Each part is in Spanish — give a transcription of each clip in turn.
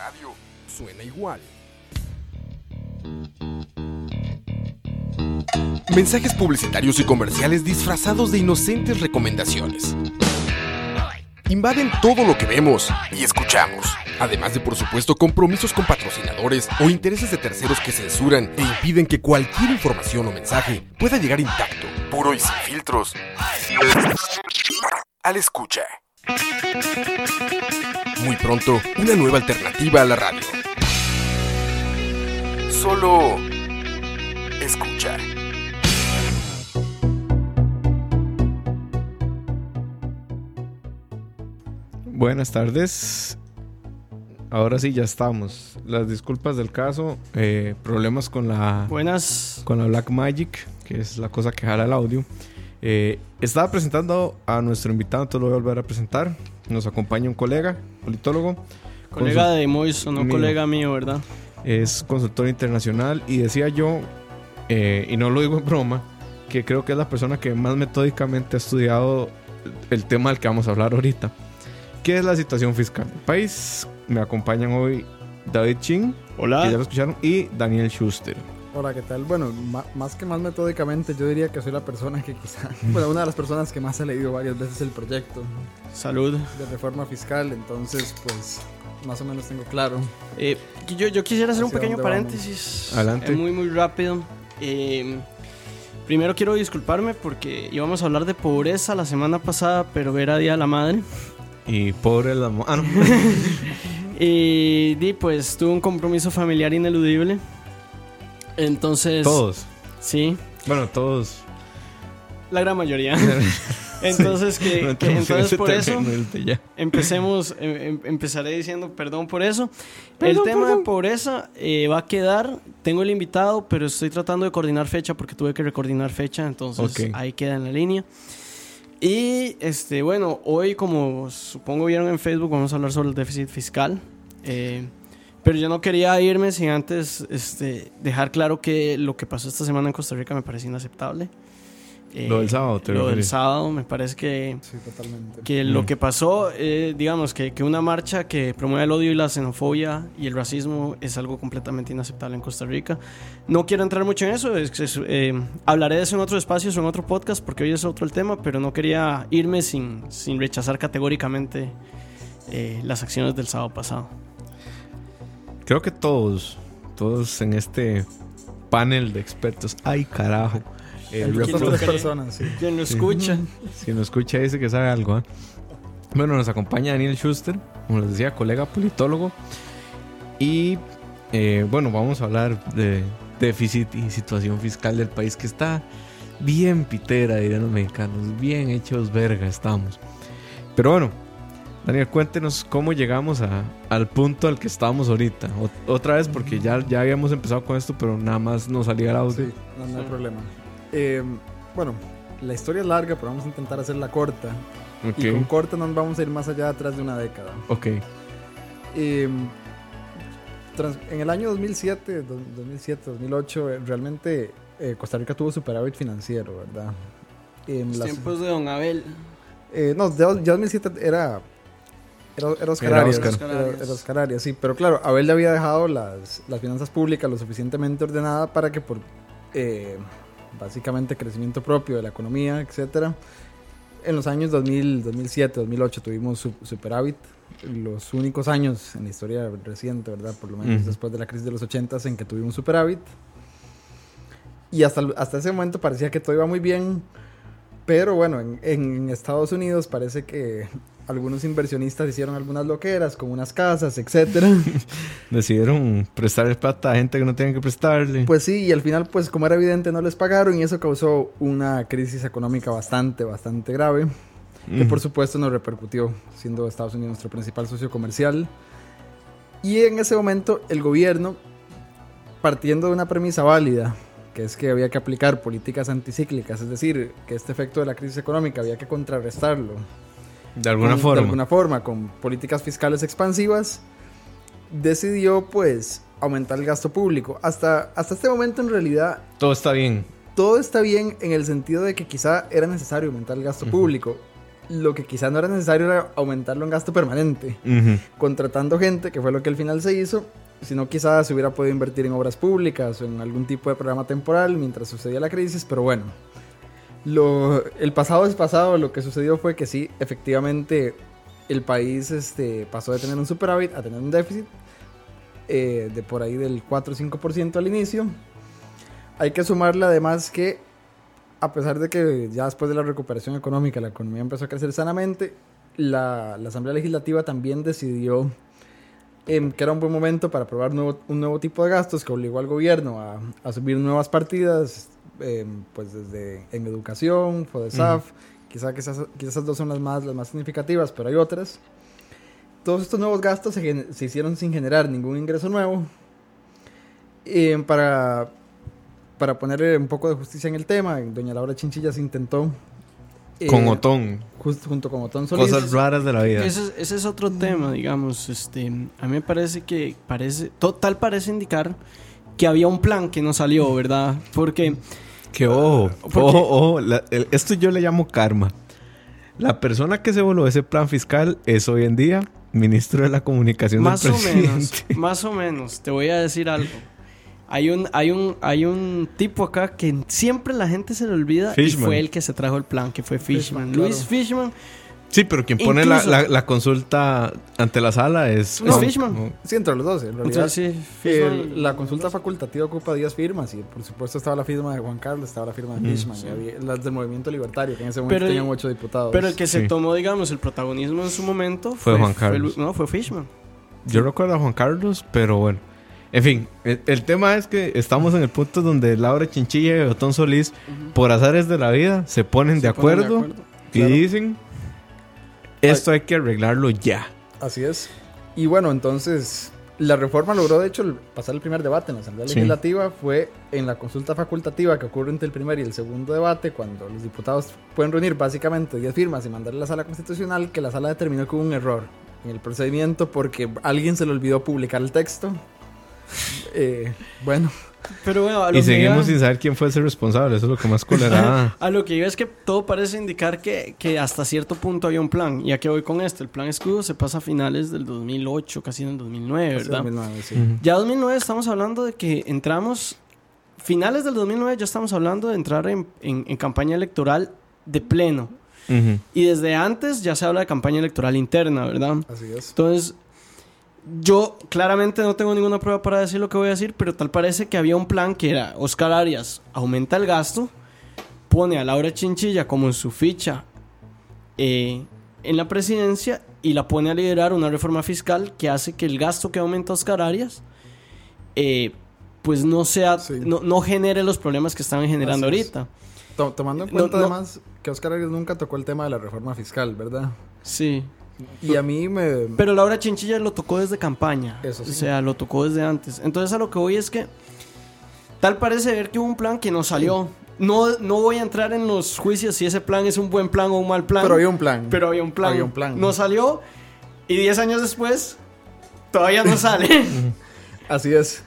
radio suena igual. Mensajes publicitarios y comerciales disfrazados de inocentes recomendaciones. Invaden todo lo que vemos y escuchamos. Además de, por supuesto, compromisos con patrocinadores o intereses de terceros que censuran e impiden que cualquier información o mensaje pueda llegar intacto, puro y sin filtros. Al escucha. Muy pronto, una nueva alternativa a la radio. Solo escucha. Buenas tardes. Ahora sí, ya estamos. Las disculpas del caso, eh, problemas con la, Buenas. con la Black Magic, que es la cosa que jala el audio. Eh, estaba presentando a nuestro invitado, entonces lo voy a volver a presentar. Nos acompaña un colega, politólogo. Colega de Moiso, no mío. colega mío, ¿verdad? Es consultor internacional y decía yo, eh, y no lo digo en broma, que creo que es la persona que más metódicamente ha estudiado el tema del que vamos a hablar ahorita. ¿Qué es la situación fiscal del país? Me acompañan hoy David Chin, que ya lo escucharon, y Daniel Schuster. Hola, ¿qué tal? Bueno, más que más metódicamente, yo diría que soy la persona que quizá, bueno, una de las personas que más ha leído varias veces el proyecto Salud. de reforma fiscal, entonces, pues, más o menos tengo claro. Eh, yo, yo quisiera hacer un ¿Hacia pequeño paréntesis. Adelante. Eh, muy, muy rápido. Eh, primero quiero disculparme porque íbamos a hablar de pobreza la semana pasada, pero era Día de la Madre. Y pobre la... Ah, no. Y di, pues tuve un compromiso familiar ineludible. Entonces. todos. Sí, Bueno, todos. la gran mayoría. Entonces, que, No entonces por eso. Empecemos, em- em- empezaré diciendo perdón por eso. el tema perdón. de pobreza eh, va a quedar. Tengo el invitado, pero estoy tratando de coordinar fecha porque tuve que recoordinar fecha, entonces Ok. ahí queda en la línea. Y este, bueno, hoy, como supongo vieron en Facebook, vamos a hablar sobre el déficit fiscal. Eh, pero yo no quería irme sin antes este, dejar claro que lo que pasó esta semana en Costa Rica me parece inaceptable. Eh, Lo del sábado, te Lo del sábado me parece que Sí, totalmente. que Mm. lo que pasó, eh, digamos, que, que una marcha que promueve el odio y la xenofobia y el racismo es algo completamente inaceptable en Costa Rica. No quiero entrar mucho en eso, es- es, eh, hablaré de eso en otro espacio, en otro podcast, porque hoy es otro el tema, pero no quería irme sin, sin rechazar categóricamente eh, las acciones del sábado pasado. Creo que todos, todos en este panel de expertos. Ay, carajo. El Entre ¿quién estas lo tres personas, sí. Quien lo escucha, Si nos escucha dice que sabe algo. ¿eh? Bueno, nos acompaña Daniel Schuster, como les decía, colega politólogo. Y eh, bueno, vamos a hablar de déficit y situación fiscal del país que está bien pitera, dirían los mexicanos. Bien hechos verga estamos. Pero bueno, Daniel, cuéntenos cómo llegamos a- al punto al que estamos ahorita. O- otra vez, porque ya, ya habíamos empezado con esto, pero nada más nos salía el audio. Sí, no, no hay problema. Eh, bueno, la historia es larga, pero vamos a intentar hacerla corta. Ok, Y con corta nos vamos a ir más allá atrás de una década. ok. Eh, trans- en el año 2007, do- 2007, 2008, eh, realmente eh, Costa Rica tuvo superávit financiero, ¿verdad? En los las- tiempos de Don Abel. eh, no, de- ya 2007 era... Era, era Oscar Era Arias, Oscar. Era, era Oscar Arias, sí. Pero claro, Abel le había dejado las, las finanzas públicas lo suficientemente ordenadas para que por eh, básicamente crecimiento propio de la economía, etcétera, en los años 2000, 2007, 2008 tuvimos su- superávit. Los únicos años en la historia reciente, ¿verdad? Por lo menos después de la crisis de los 80 en que tuvimos superávit. Y hasta, hasta ese momento parecía que todo iba muy bien. Pero bueno, en, en Estados Unidos parece que algunos inversionistas hicieron algunas loqueras, como unas casas, etcétera. Decidieron prestarle plata a gente que no tenían que prestarle. Pues sí, y al final, pues como era evidente, no les pagaron y eso causó una crisis económica bastante, bastante grave, que Ujú. por supuesto nos repercutió, siendo Estados Unidos nuestro principal socio comercial. Y en ese momento el gobierno, partiendo de una premisa válida, que es que había que aplicar políticas anticíclicas, es decir, que este efecto de la crisis económica había que contrarrestarlo de alguna con- forma. De alguna forma, con políticas fiscales expansivas, decidió pues aumentar el gasto público. Hasta, hasta este momento en realidad Todo está bien. todo está bien en el sentido de que quizá era necesario aumentar el gasto público. Lo que quizá no era necesario era aumentarlo en gasto permanente, Ujú. contratando gente, que fue lo que al final se hizo, sino quizás se hubiera podido invertir en obras públicas o en algún tipo de programa temporal mientras sucedía la crisis, pero bueno. Lo, el pasado es pasado, lo que sucedió fue que sí, efectivamente el país este, pasó de tener un superávit a tener un déficit eh, de por ahí del 4 o 5% al inicio. Hay que sumarle además que a pesar de que ya después de la recuperación económica la economía empezó a crecer sanamente, la, la Asamblea Legislativa también decidió em, que era un buen momento para aprobar nuevo- un nuevo tipo de gastos que obligó al gobierno a, a subir nuevas partidas, em, pues desde en educación, FODESAF, quizá que esas, quizás esas dos son las más, las más significativas, pero hay otras. Todos estos nuevos gastos se, se hicieron sin generar ningún ingreso nuevo. Em, para, para ponerle un poco de justicia en el tema, doña Laura Chinchilla se intentó... eh, Con Otón. just- junto con Otón Solís. Cosas raras de la vida. Ese, es- ese es otro tema, digamos. Este, a mí me parece que parece, total parece indicar que había un plan que no salió, ¿verdad? Porque Que ojo, Porque- ojo, ojo, la- el- esto yo le llamo karma. La persona que se voló ese plan fiscal es hoy en día ministro de la comunicación más del o presidente. menos, más o menos, te voy a decir algo. Hay un, hay un, hay un tipo acá que siempre la gente se le olvida Fishman. y fue el que se trajo el plan, que fue Fishman. Fishman, Luis claro. Fishman. Sí, pero quien pone la, Incluso- la- la consulta ante la sala es... No, es- Fishman. Sí, entre los dos, en realidad. Entonces, sí, El- la consulta facultativa ocupa 10 firmas y por supuesto estaba la firma de Juan Carlos, estaba la firma de Mm. Fishman, y había- las del movimiento libertario, que en ese momento Pero el- tenían 8 diputados. Pero el que se Sí. tomó, digamos, el protagonismo en su momento Fue Juan Carlos. no, fue Fishman. Yo recuerdo a Juan Carlos, pero bueno. En fin, el, el tema es que estamos en el punto donde Laura Chinchilla y Otón Solís, por azares de la vida, se ponen, de, Se ponen de acuerdo y Claro. dicen, esto hay que arreglarlo ya. Así es. Y bueno, entonces la reforma logró de hecho pasar el primer debate en la Asamblea Sí. Legislativa. Fue en la consulta facultativa que ocurre entre el primer y el segundo debate, cuando los diputados pueden reunir básicamente 10 firmas y mandarle a la sala constitucional, que la sala determinó que hubo un error en el procedimiento porque alguien se le olvidó publicar el texto. Eh, bueno, Pero bueno, a lo Y que seguimos iba- sin saber quién fue ese responsable, eso es lo que más colera. A lo que iba es que todo parece indicar que, que hasta cierto punto había un plan. ¿Y a qué voy con esto? El plan escudo se pasa a finales del 2008, casi en el 2009, hace ¿verdad? 2009, sí. Ujú. Ya 2009 estamos hablando de que entramos, finales del 2009 ya estamos hablando de entrar en, en- en campaña electoral de pleno. Y desde antes ya se habla de campaña electoral interna, ¿verdad? Así es. Entonces, yo claramente no tengo ninguna prueba para decir lo que voy a decir, pero tal parece que había un plan que era Oscar Arias aumenta el gasto, pone a Laura Chinchilla como en su ficha eh, en la presidencia y la pone a liderar una reforma fiscal que hace que el gasto que aumenta Oscar Arias eh, pues no sea Sí. no, no genere los problemas que están generando ahorita. To- tomando en No, cuenta no. además que Oscar Arias nunca tocó el tema de la reforma fiscal, ¿verdad? Sí. Y a mí me... Pero Laura Chinchilla lo tocó desde campaña. Eso sí. O sea, lo tocó desde antes. Entonces a lo que voy es que tal parece ver que hubo un plan que no salió. No, no voy a entrar en los juicios si ese plan es un buen plan o un mal plan. Pero había un plan. Pero había un plan. Había un plan. No salió. Y 10 años después, todavía no sale. Así es.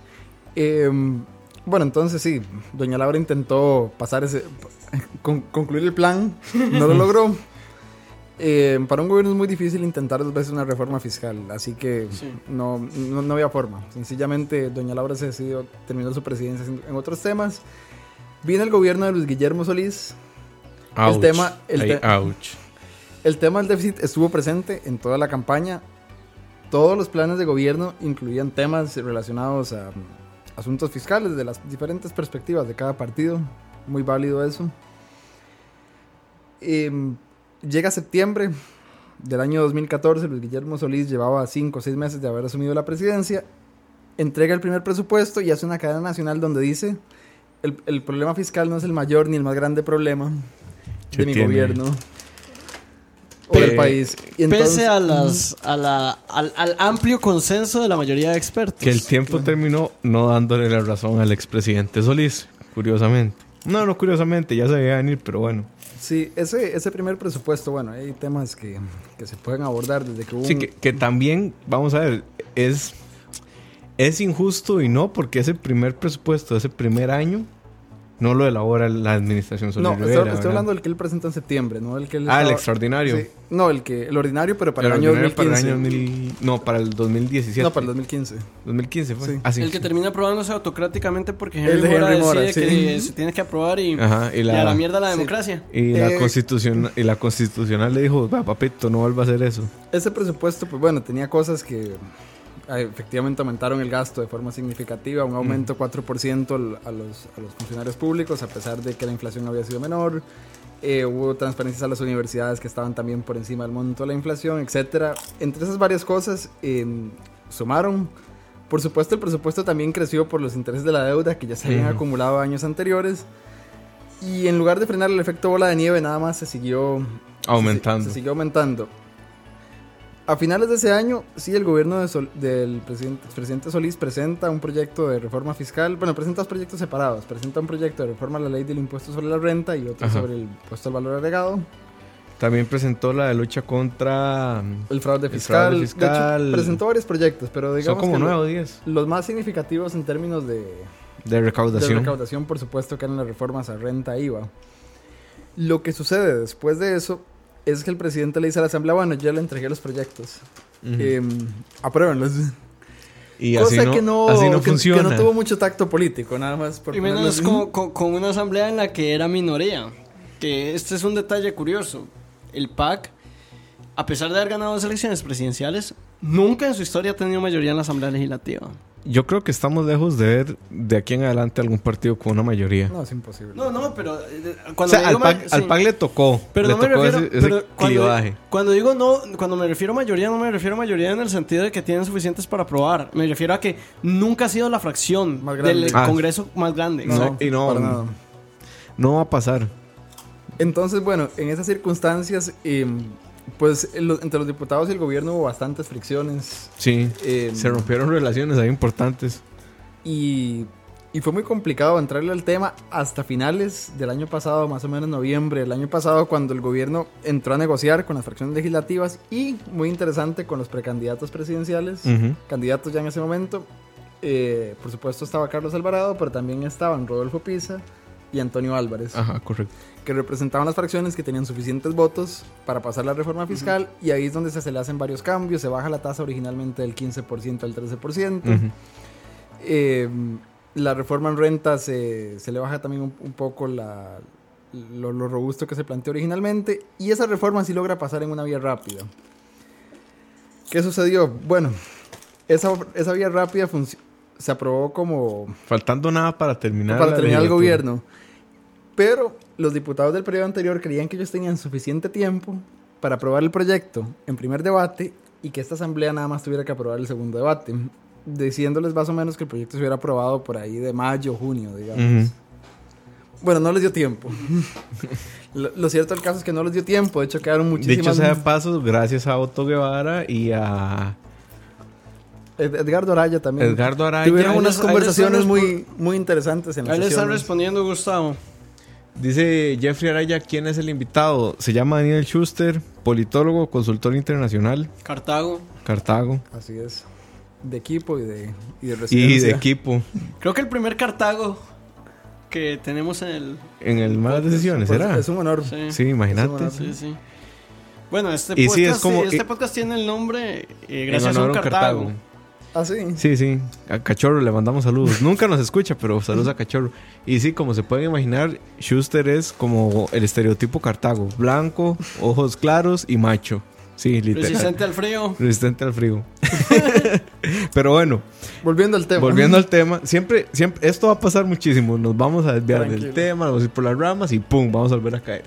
Em, bueno, entonces sí, doña Laura intentó pasar ese... con- concluir el plan, no lo logró. Em, para un gobierno es muy difícil intentar dos veces una reforma fiscal, así que Sí. no, no, no había forma. Sencillamente, doña Laura se decidió terminar su presidencia en, otros temas. Viene el gobierno de Luis Guillermo Solís. Ouch. tema- el Ay, te- ouch. El tema del déficit estuvo presente en toda la campaña. Todos los planes de gobierno incluían temas relacionados a mm, asuntos fiscales de las diferentes perspectivas de cada partido. Muy válido eso. Em, llega septiembre del año 2014. Luis Guillermo Solís llevaba 5 o 6 meses de haber asumido la presidencia. Entrega el primer presupuesto y hace una cadena nacional donde dice: el, el problema fiscal no es el mayor ni el más grande problema ¿Qué de mi tiene? gobierno o del país. Y entonces- Pese a las, a la, al, al amplio consenso de la mayoría de expertos. Que el tiempo terminó no dándole la razón al expresidente Solís, curiosamente. No, no curiosamente, ya se veía venir, pero bueno. Sí, ese, ese primer presupuesto, bueno, hay temas que, que se pueden abordar desde que hubo Sí, un- que, que también, vamos a ver, es, es injusto y no, porque ese primer presupuesto, ese primer año, No lo elabora la administración Solís No, Rivera, estoy, hablando del que él presentó en septiembre, no el que él Ah, el extraordinario. Sí. No, el que el ordinario, pero para el, El año ordinario 2015. para el año 2000 no, para el 2017. No, para el 2015. 2015 fue. Sí. Ah, sí. El que termina aprobándose autocráticamente porque El Henry de Mora Henry Mora, decide sí. que se tiene que aprobar y, Ajá, y y la, a la mierda la Sí. democracia. y la Eh, constitución y la constitucional le dijo, "Va, papito, no vuelva a hacer eso. Ese presupuesto, pues bueno, tenía cosas que efectivamente aumentaron el gasto de forma significativa, un aumento 4% al- a los, a los funcionarios públicos, a pesar de que la inflación había sido menor. Eh, hubo transferencias a las universidades que estaban también por encima del monto de la inflación, etcétera. Entre esas varias cosas, eh, sumaron. Por supuesto, el presupuesto también creció por los intereses de la deuda que ya se habían Ujú. acumulado años anteriores. Y en lugar de frenar el efecto bola de nieve, nada más se siguió Aumentando. se, se siguió aumentando. A finales de ese año, sí, el gobierno de Sol- del presidente, presidente Solís presenta un proyecto de reforma fiscal. Bueno, presenta dos proyectos separados. Presenta un proyecto de reforma a la ley del impuesto sobre la renta y otro Ajá. sobre el impuesto al valor agregado. También presentó la de lucha contra El fraude El fiscal. fraude fiscal. De hecho, presentó varios proyectos, pero son digamos como que lo- nueve o diez los más significativos en términos de, de de recaudación. recaudación, por supuesto, que eran las reformas a renta e IVA. Lo que sucede después de eso es que el presidente le dice a la Asamblea, bueno, yo le entregué los proyectos. Em, apruébenlos. y así Cosa no, que no, así no que- funciona. que no tuvo mucho tacto político, nada más. Por Y menos con, así. con- con una asamblea en la que era minoría. Que este es un detalle curioso. El PAC, a pesar de haber ganado dos elecciones presidenciales, nunca en su historia ha tenido mayoría en la asamblea legislativa. Yo creo que estamos lejos de ver de aquí en adelante algún partido con una mayoría. No, es imposible. No, no, pero eh, o cuando sea, digo al PAC, al sí. PAC le tocó. Pero le no me tocó refiero, ese, ese cuando, digo no, cuando me refiero a mayoría, no me refiero a mayoría en el sentido de que tienen suficientes para aprobar. Me refiero a que nunca ha sido la fracción Más grande. del Ah. Congreso más grande. No, No, y no- para nada. No va a pasar. Entonces, bueno, en esas circunstancias, em, pues entre los diputados y el gobierno hubo bastantes fricciones. Sí. em, Se rompieron relaciones ahí importantes. y, y fue muy complicado entrarle al tema hasta finales del año pasado, más o menos noviembre del año pasado, cuando el gobierno entró a negociar con las fracciones legislativas y, muy interesante, con los precandidatos presidenciales. Ujú. candidatos ya en ese momento. Eh, por supuesto estaba Carlos Alvarado, pero también estaban Rodolfo Pisa y Antonio Álvarez, Ajá, correcto. que representaban las fracciones que tenían suficientes votos para pasar la reforma fiscal y ahí es donde se, se le hacen varios cambios, se baja la tasa originalmente del 15% al 13%. Ujú. Eh, la reforma en renta se, se le baja también un, un poco la, lo, lo robusto que se planteó originalmente y esa reforma sí logra pasar en una vía rápida. ¿Qué sucedió? Bueno, esa, esa vía rápida se aprobó como Faltando nada para terminar. para terminar el gobierno. Pero los diputados del periodo anterior creían que ellos tenían suficiente tiempo para aprobar el proyecto en primer debate y que esta asamblea nada más tuviera que aprobar el segundo debate, diciéndoles más o menos que el proyecto se hubiera aprobado por ahí de mayo, junio, digamos. Ujú. Bueno, no les dio tiempo. lo, lo cierto del caso es que no les dio tiempo, de hecho quedaron Dicho muchísimas... sea de paso, gracias a Otto Guevara y a Ed- Edgardo Araya también. Edgardo Araya. Tuvieron unas conversaciones muy, muy interesantes en la Ahí le están respondiendo Gustavo. Dice Jeffrey Araya, ¿quién es el invitado? Se llama Daniel Schuster, politólogo, consultor internacional, Cartago. Cartago. Así es. De equipo y de, y de Y residencia. de equipo. Creo que el primer Cartago que tenemos en el. En el Malas Decisiones, Pues, ¿era? Es un honor. Sí, Sí, imagínate. Sí, sí. Bueno, este, Y podcast, sí, es como- este y- podcast tiene el nombre eh, gracias a un a Cartago. Ah, sí. Sí, sí. A Cachorro le mandamos saludos. Nunca nos escucha, pero saludos a Cachorro. Y sí, como se pueden imaginar, Schuster es como el estereotipo Cartago. Blanco, ojos claros y macho. Sí, literal. Resistente al frío. Resistente al frío. pero bueno, Volviendo al tema. volviendo al tema. Siempre, siempre, esto va a pasar muchísimo. Nos vamos a desviar Tranquilo. del tema, vamos a ir por las ramas y pum, vamos a volver a caer.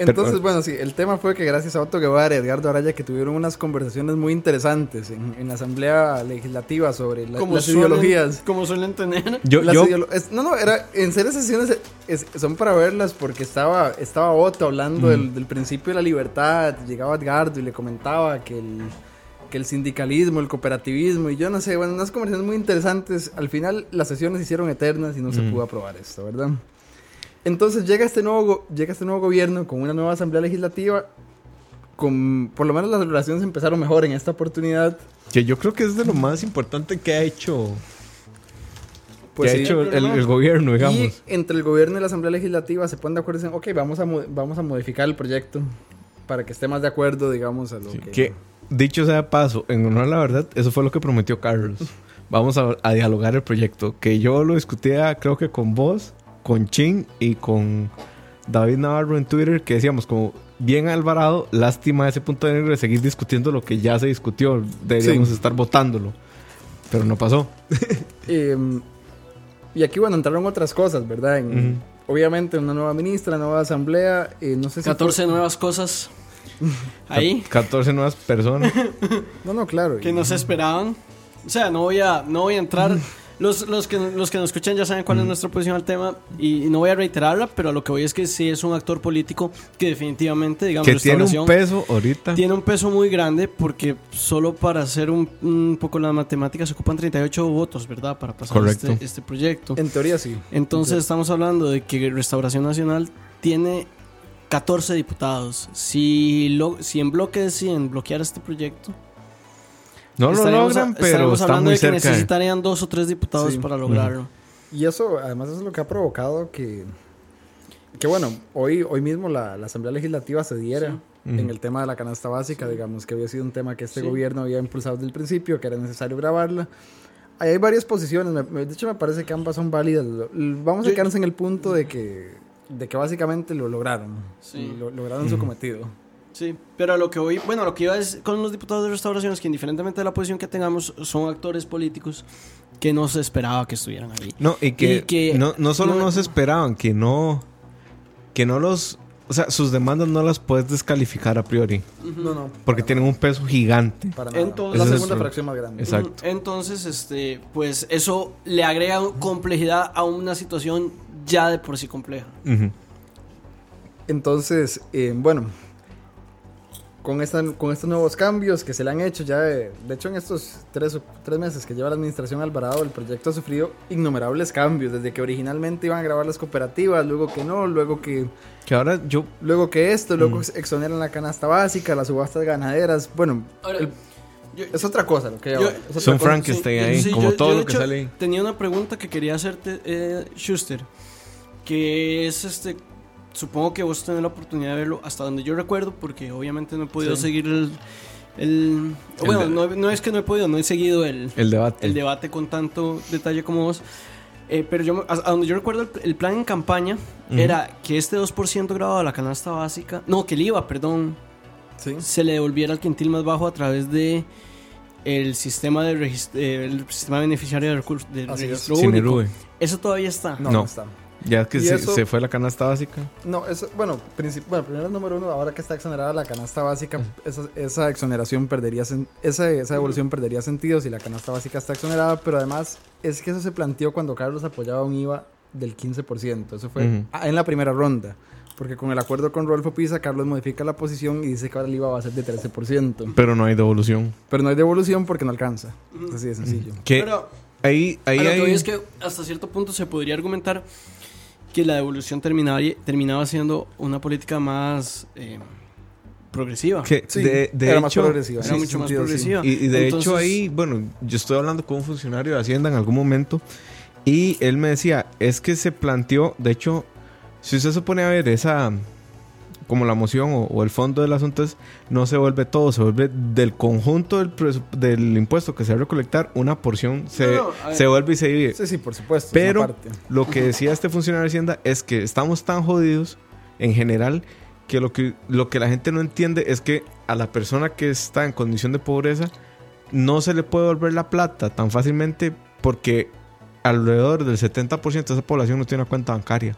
Entonces, Pero- bueno, sí, el tema fue que gracias a Otto Guevara y Edgardo Araya que tuvieron unas conversaciones muy interesantes en, en la Asamblea Legislativa sobre la- las suelen- ideologías. Como suelen tener. Yo, Las yo, es- no, no, era, en serio sesiones es- son para verlas porque estaba, estaba Otto hablando Mm. del, del principio de la libertad, llegaba Edgardo y le comentaba que el, que el sindicalismo, el cooperativismo y yo no sé, bueno, unas conversaciones muy interesantes. Al final las sesiones se hicieron eternas y no se pudo aprobar esto, ¿verdad? Entonces llega este nuevo, llega este nuevo gobierno con una nueva asamblea legislativa. Con, por lo menos las relaciones empezaron mejor en esta oportunidad. que yo creo que es de lo más importante que ha hecho Pues que sí. ha hecho El gobierno, Y digamos. entre el gobierno y la Asamblea Legislativa se ponen de acuerdo y dicen, ok, vamos a, mo- vamos a modificar el proyecto para que esté más de acuerdo, digamos, a lo que... Que, dicho sea de paso, en honor a la verdad, eso fue lo que prometió Carlos. Vamos a, a dialogar el proyecto. Que yo lo discutía, creo que con vos, con Chin y con David Navarro en Twitter, que decíamos como bien Alvarado, lástima ese punto de negro de seguir discutiendo lo que ya se discutió. Deberíamos Sí. estar votándolo. Pero no pasó. Eh, y aquí, bueno, entraron otras cosas, ¿verdad? En-. Obviamente, una nueva ministra, nueva asamblea, eh, no sé si... 14 nuevas cosas ahí Ca- 14 nuevas personas. No, no, claro. que y- no se esperaban. O sea, no voy a, no voy a entrar. Los, los, que, los que nos escuchan ya saben cuál es nuestra posición al tema y, no voy a reiterarla, pero a lo que voy es que sí es un actor político que definitivamente, digamos, que tiene un Restauración peso ahorita. tiene un peso muy grande porque solo para hacer un, un poco la matemática se ocupan 38 votos, ¿verdad? Para pasar este, este proyecto. En teoría sí. Entonces estamos hablando de que Restauración Nacional tiene 14 diputados. Si, lo, si en bloque deciden bloquear este proyecto, no lo estaríamos- logran, pero estaríamos está hablando muy de que cerca. necesitarían dos o tres diputados Sí. para lograrlo. Y eso, además, eso es lo que ha provocado que, que bueno, hoy, hoy mismo la, la Asamblea Legislativa se diera en el tema de la canasta básica, digamos, que había sido un tema que este Sí. gobierno había impulsado desde el principio, que era necesario grabarla. Ahí hay varias posiciones, de hecho me parece que ambas son válidas. Vamos a quedarnos en el punto de que, de que básicamente lo lograron, Sí. lo, lograron su cometido. Sí, pero a lo que voy, bueno, lo que iba es con los diputados de restauración es que indiferentemente de la posición que tengamos, son actores políticos que no se esperaba que estuvieran ahí. No, y que, Y que no, no solo no- no, se esperaban, que no, que no los, o sea, sus demandas no las puedes descalificar a priori, No, no. porque tienen un peso gigante. para nada. Entonces- la segunda fracción más grande. Exacto. Entonces, este, pues eso le agrega complejidad a una situación ya de por sí compleja. Entonces, eh, bueno, con, esta, con estos nuevos cambios que se le han hecho ya, de, de hecho en estos tres, tres meses que lleva la administración Alvarado, el proyecto ha sufrido innumerables cambios, desde que originalmente iban a grabar las cooperativas, luego que no, luego que, Que ahora yo, luego que esto, luego Mm. exoneran la canasta básica, las subastas ganaderas, bueno, Ahora, el- yo- es otra cosa lo que Yo- es son. Frankenstein ahí, sí, como yo- todo yo, lo que hecho, sale ahí. Tenía una pregunta que quería hacerte, eh, Schuster, que es este. Supongo que vos tenés la oportunidad de verlo hasta donde yo recuerdo, porque obviamente no he podido Sí. seguir el. el- El bueno, de- no, no es que no he podido, no he seguido el, El debate. el debate con tanto detalle como vos. Eh, pero yo, a, a donde yo recuerdo el, el plan en campaña era que este 2% grabado a la canasta básica, no, que el IVA, perdón, Sí. se le devolviera al quintil más bajo a través de el sistema de eh, el sistema beneficiario de recursos del es. registro Sin único. Eso todavía está. No. no está. Ya que se, eso- se fue la canasta básica. No, eso, bueno, bueno, primero número uno, ahora que está exonerada la canasta básica, esa, esa exoneración perdería, esa, esa devolución perdería sentido si la canasta básica está exonerada, pero además es que eso se planteó cuando Carlos apoyaba un IVA del 15%, eso fue en la primera ronda, porque con el acuerdo con Rodolfo Pisa, Carlos modifica la posición y dice que ahora el IVA va a ser de 13%, Pero no hay devolución. pero no hay devolución porque no alcanza, así de sencillo. Que Pero ahí, ahí a lo que hay... es que hasta cierto punto se podría argumentar que la devolución terminaba, terminaba siendo una política más eh, progresiva. que Sí, de, de era más progresiva. Era ese mucho más sentido, sí. progresiva. Y, y de Entonces- hecho ahí, bueno, yo estoy hablando con un funcionario de Hacienda en algún momento y él me decía, es que se planteó, de hecho, si usted se pone a ver esa, como la moción o, o el fondo del asunto es, no se vuelve todo, se vuelve del conjunto del, impuesto que se va a recolectar, una porción se, No, no, se vuelve y se divide. Sí, sí, por supuesto. es Pero lo que decía este funcionario de Hacienda es que estamos tan jodidos en general que lo que, lo que la gente no entiende es que a la persona que está en condición de pobreza no se le puede volver la plata tan fácilmente porque alrededor del 70% de esa población no tiene una cuenta bancaria.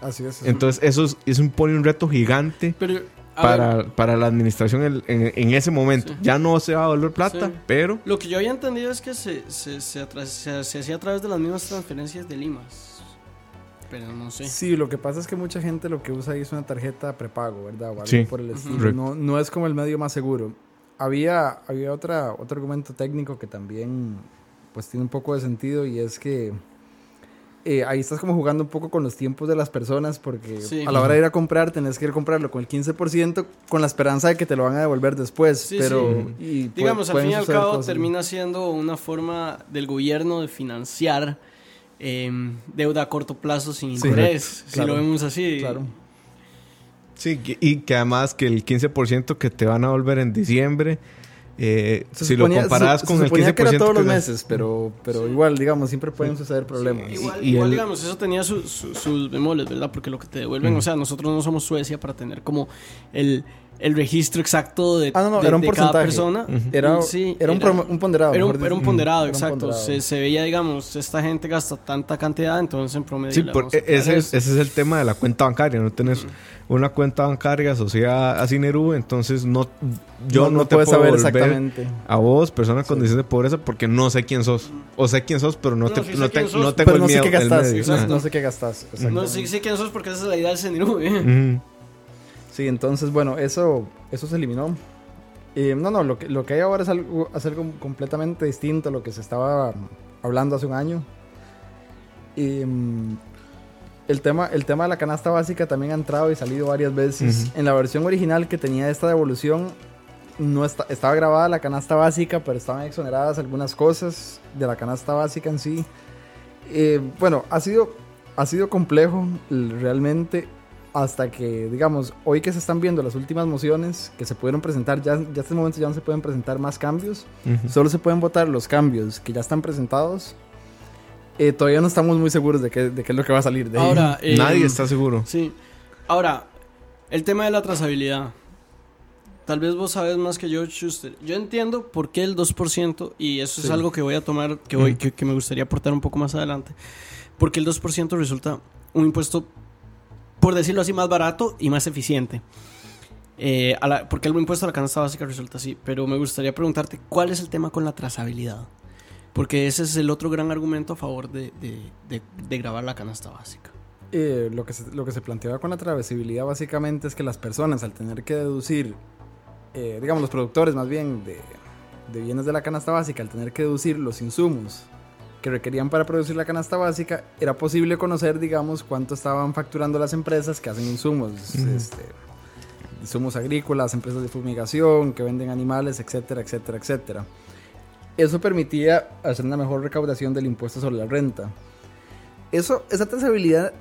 Así es. Entonces eso es, eso impone un reto gigante Pero, para, para la administración en, en- en ese momento. Sí. Ya no se va a volver plata, Sí. pero... lo que yo había entendido es que se, se, se, atra- se- se hacía a través de las mismas transferencias de Limas. Pero no sé. Sí, lo que pasa es que mucha gente lo que usa ahí es una tarjeta prepago, ¿verdad? O algo Sí. por el estilo. No, no es como el medio más seguro. Había, había otra, otro argumento técnico que también pues tiene un poco de sentido y es que eh, ahí estás como jugando un poco con los tiempos de las personas porque Sí. a la hora de ir a comprar tenés que ir a comprarlo con el 15% con la esperanza de que te lo van a devolver después. Sí, pero sí. y Digamos, al fin y al cabo cosas. termina siendo una forma del gobierno de financiar em, deuda a corto plazo sin Sí, interés. Si claro, lo vemos así. Claro. Sí, y que además que el 15% que te van a volver en diciembre, eh, Se si lo se- con se el suponía 15% que era todos los meses, pero, pero igual, digamos, siempre pueden suceder problemas. Igual, Y igual, el- digamos, eso tenía su- su- sus bemoles, ¿verdad? Porque lo que te devuelven, o sea, nosotros no somos Suecia para tener como el, el registro exacto de, Ah, no, no, de- era un de cada persona. Era, Sí, era, un, ponderado. Era un, era ponderado, Era un exacto. ponderado. Se, se veía, digamos, esta gente gasta tanta cantidad, entonces en promedio. Sí, por- e- ese, es, ese es el tema de la cuenta bancaria. No tenés una cuenta bancaria asociada a Cineru, entonces no, yo no, te puedes puedo saber exactamente. a vos, persona en condición de pobreza, porque no sé quién sos. O sé quién sos, pero no, No, te, sí sé no, te- sos, no tengo Pero el no sé miedo qué gastas. No, no sé qué gastas. No, exactamente. sí sé quién sos porque esa es la idea del CNRU, ¿eh? Sí, entonces, bueno, eso, eso se eliminó. Eh, no, no, lo que, lo que hay ahora es algo, es algo completamente distinto a lo que se estaba hablando hace un año. Mm, el, tema, el tema de la canasta básica también ha entrado y salido varias veces. Ujú. En la versión original que tenía esta devolución, no está- estaba grabada la canasta básica, pero estaban exoneradas algunas cosas de la canasta básica en sí. Eh, bueno, ha sido, ha sido complejo realmente hasta que, digamos, hoy que se están viendo las últimas mociones que se pudieron presentar, ya, ya este momento ya no se pueden presentar más cambios, solo se pueden votar los cambios que ya están presentados. Eh, todavía no estamos muy seguros de qué, de qué es lo que va a salir de ahí. Ahora, eh, Nadie está seguro. Sí. Ahora, el tema de la trazabilidad. Tal vez vos sabes más que yo, Schuster. Yo entiendo por qué el 2%, y eso es algo que voy a tomar, que, voy, Mm. que, que me gustaría aportar un poco más adelante. Porque el 2% resulta un impuesto, por decirlo así, más barato y más eficiente. Eh, a la- porque el impuesto a la canasta básica resulta así. Pero me gustaría preguntarte, ¿cuál es el tema con la trazabilidad? Porque ese es el otro gran argumento a favor de, de, de- de grabar la canasta básica. Eh, lo, que se, lo que se planteaba con la travesibilidad básicamente es que las personas al tener que deducir, eh, digamos los productores más bien de, de bienes de la canasta básica, al tener que deducir los insumos que requerían para producir la canasta básica, era posible conocer, digamos, cuánto estaban facturando las empresas que hacen insumos, este, insumos agrícolas, empresas de fumigación, que venden animales, etcétera, etcétera, etcétera. Eso permitía hacer una mejor recaudación del impuesto sobre la renta. Eso, esa trazabilidad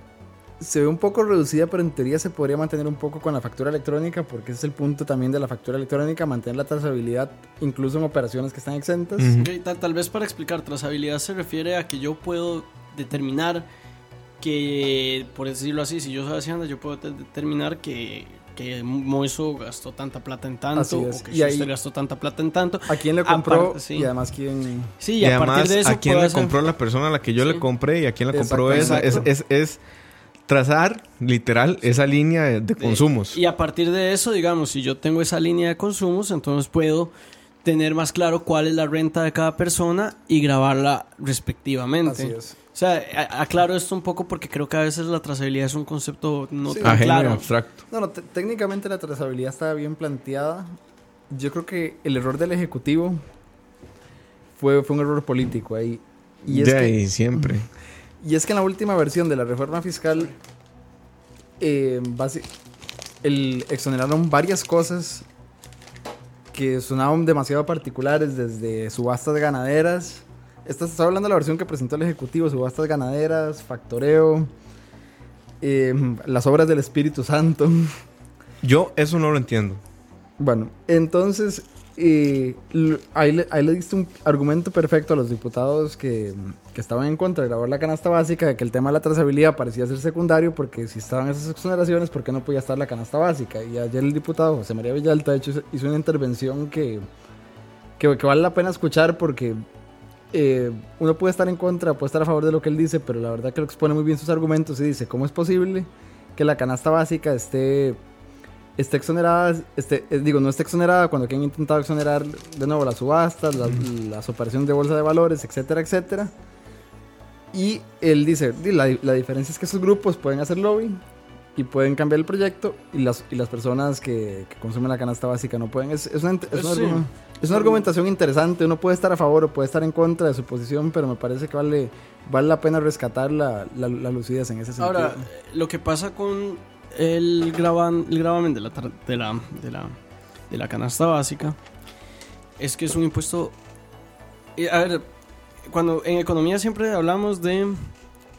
se ve un poco reducida, pero en teoría se podría mantener un poco con la factura electrónica, porque ese es el punto también de la factura electrónica, mantener la trazabilidad incluso en operaciones que están exentas. Tal, tal vez para explicar, trazabilidad se refiere a que yo puedo determinar que, por decirlo así, si yo soy Hacienda, yo puedo de- determinar que, que Moiso gastó tanta plata en tanto, o que Y ahí- Schuster gastó tanta plata en tanto. ¿A quién le compró? Sí. Y además quién... Sí, y, Y, a además, partir de eso a quién le hacer- compró la persona a la que yo Sí. le compré y a quién le compró esa. Es, es, es trazar, literal, esa línea de, de consumos. Y a partir de eso, digamos, si yo tengo esa línea de consumos, entonces puedo tener más claro cuál es la renta de cada persona y grabarla respectivamente. Así es. O sea, aclaro esto un poco porque creo que a veces la trazabilidad es un concepto no Sí. tan Ajeno y claro. abstracto. No, no, te- técnicamente la trazabilidad estaba bien planteada. Yo creo que el error del Ejecutivo fue, fue un error político ahí. Y es, de que, ahí, siempre. y es que en la última versión de la reforma fiscal eh, el, exoneraron varias cosas que sonaban demasiado particulares, desde subastas ganaderas. Esta está hablando de la versión que presentó el Ejecutivo, subastas ganaderas, factoreo, eh, las obras del Espíritu Santo. Yo eso no lo entiendo. Bueno, entonces l- ahí, le, ahí le diste un argumento perfecto a los diputados que, que estaban en contra de grabar la canasta básica, de que el tema de la trazabilidad parecía ser secundario, porque si estaban esas exoneraciones, ¿por qué no podía estar la canasta básica? Y ayer el diputado José María Villalta, hecho, hizo- una intervención que, que, que vale la pena escuchar porque eh, uno puede estar en contra, puede estar a favor de lo que él dice, pero la verdad que lo expone muy bien sus argumentos y dice, ¿cómo es posible que la canasta básica esté esté exonerada, esté, eh, digo, no esté exonerada cuando aquí han intentado exonerar de nuevo las subastas, las, las operaciones de bolsa de valores, etcétera, etcétera. Y él dice, "Di, la, la diferencia es que esos grupos pueden hacer lobby y pueden cambiar el proyecto y las, y las personas que, que consumen la canasta básica no pueden. Es, es, una, es, una Sí. argumen- es una argumentación interesante, uno puede estar a favor o puede estar en contra de su posición, pero me parece que vale, vale la pena rescatar la, la, la lucidez en ese sentido. Ahora, lo que pasa con el, gravan, el gravamen de la, de, la, de, la, de la canasta básica es que es un impuesto... eh, A ver, cuando en economía siempre hablamos de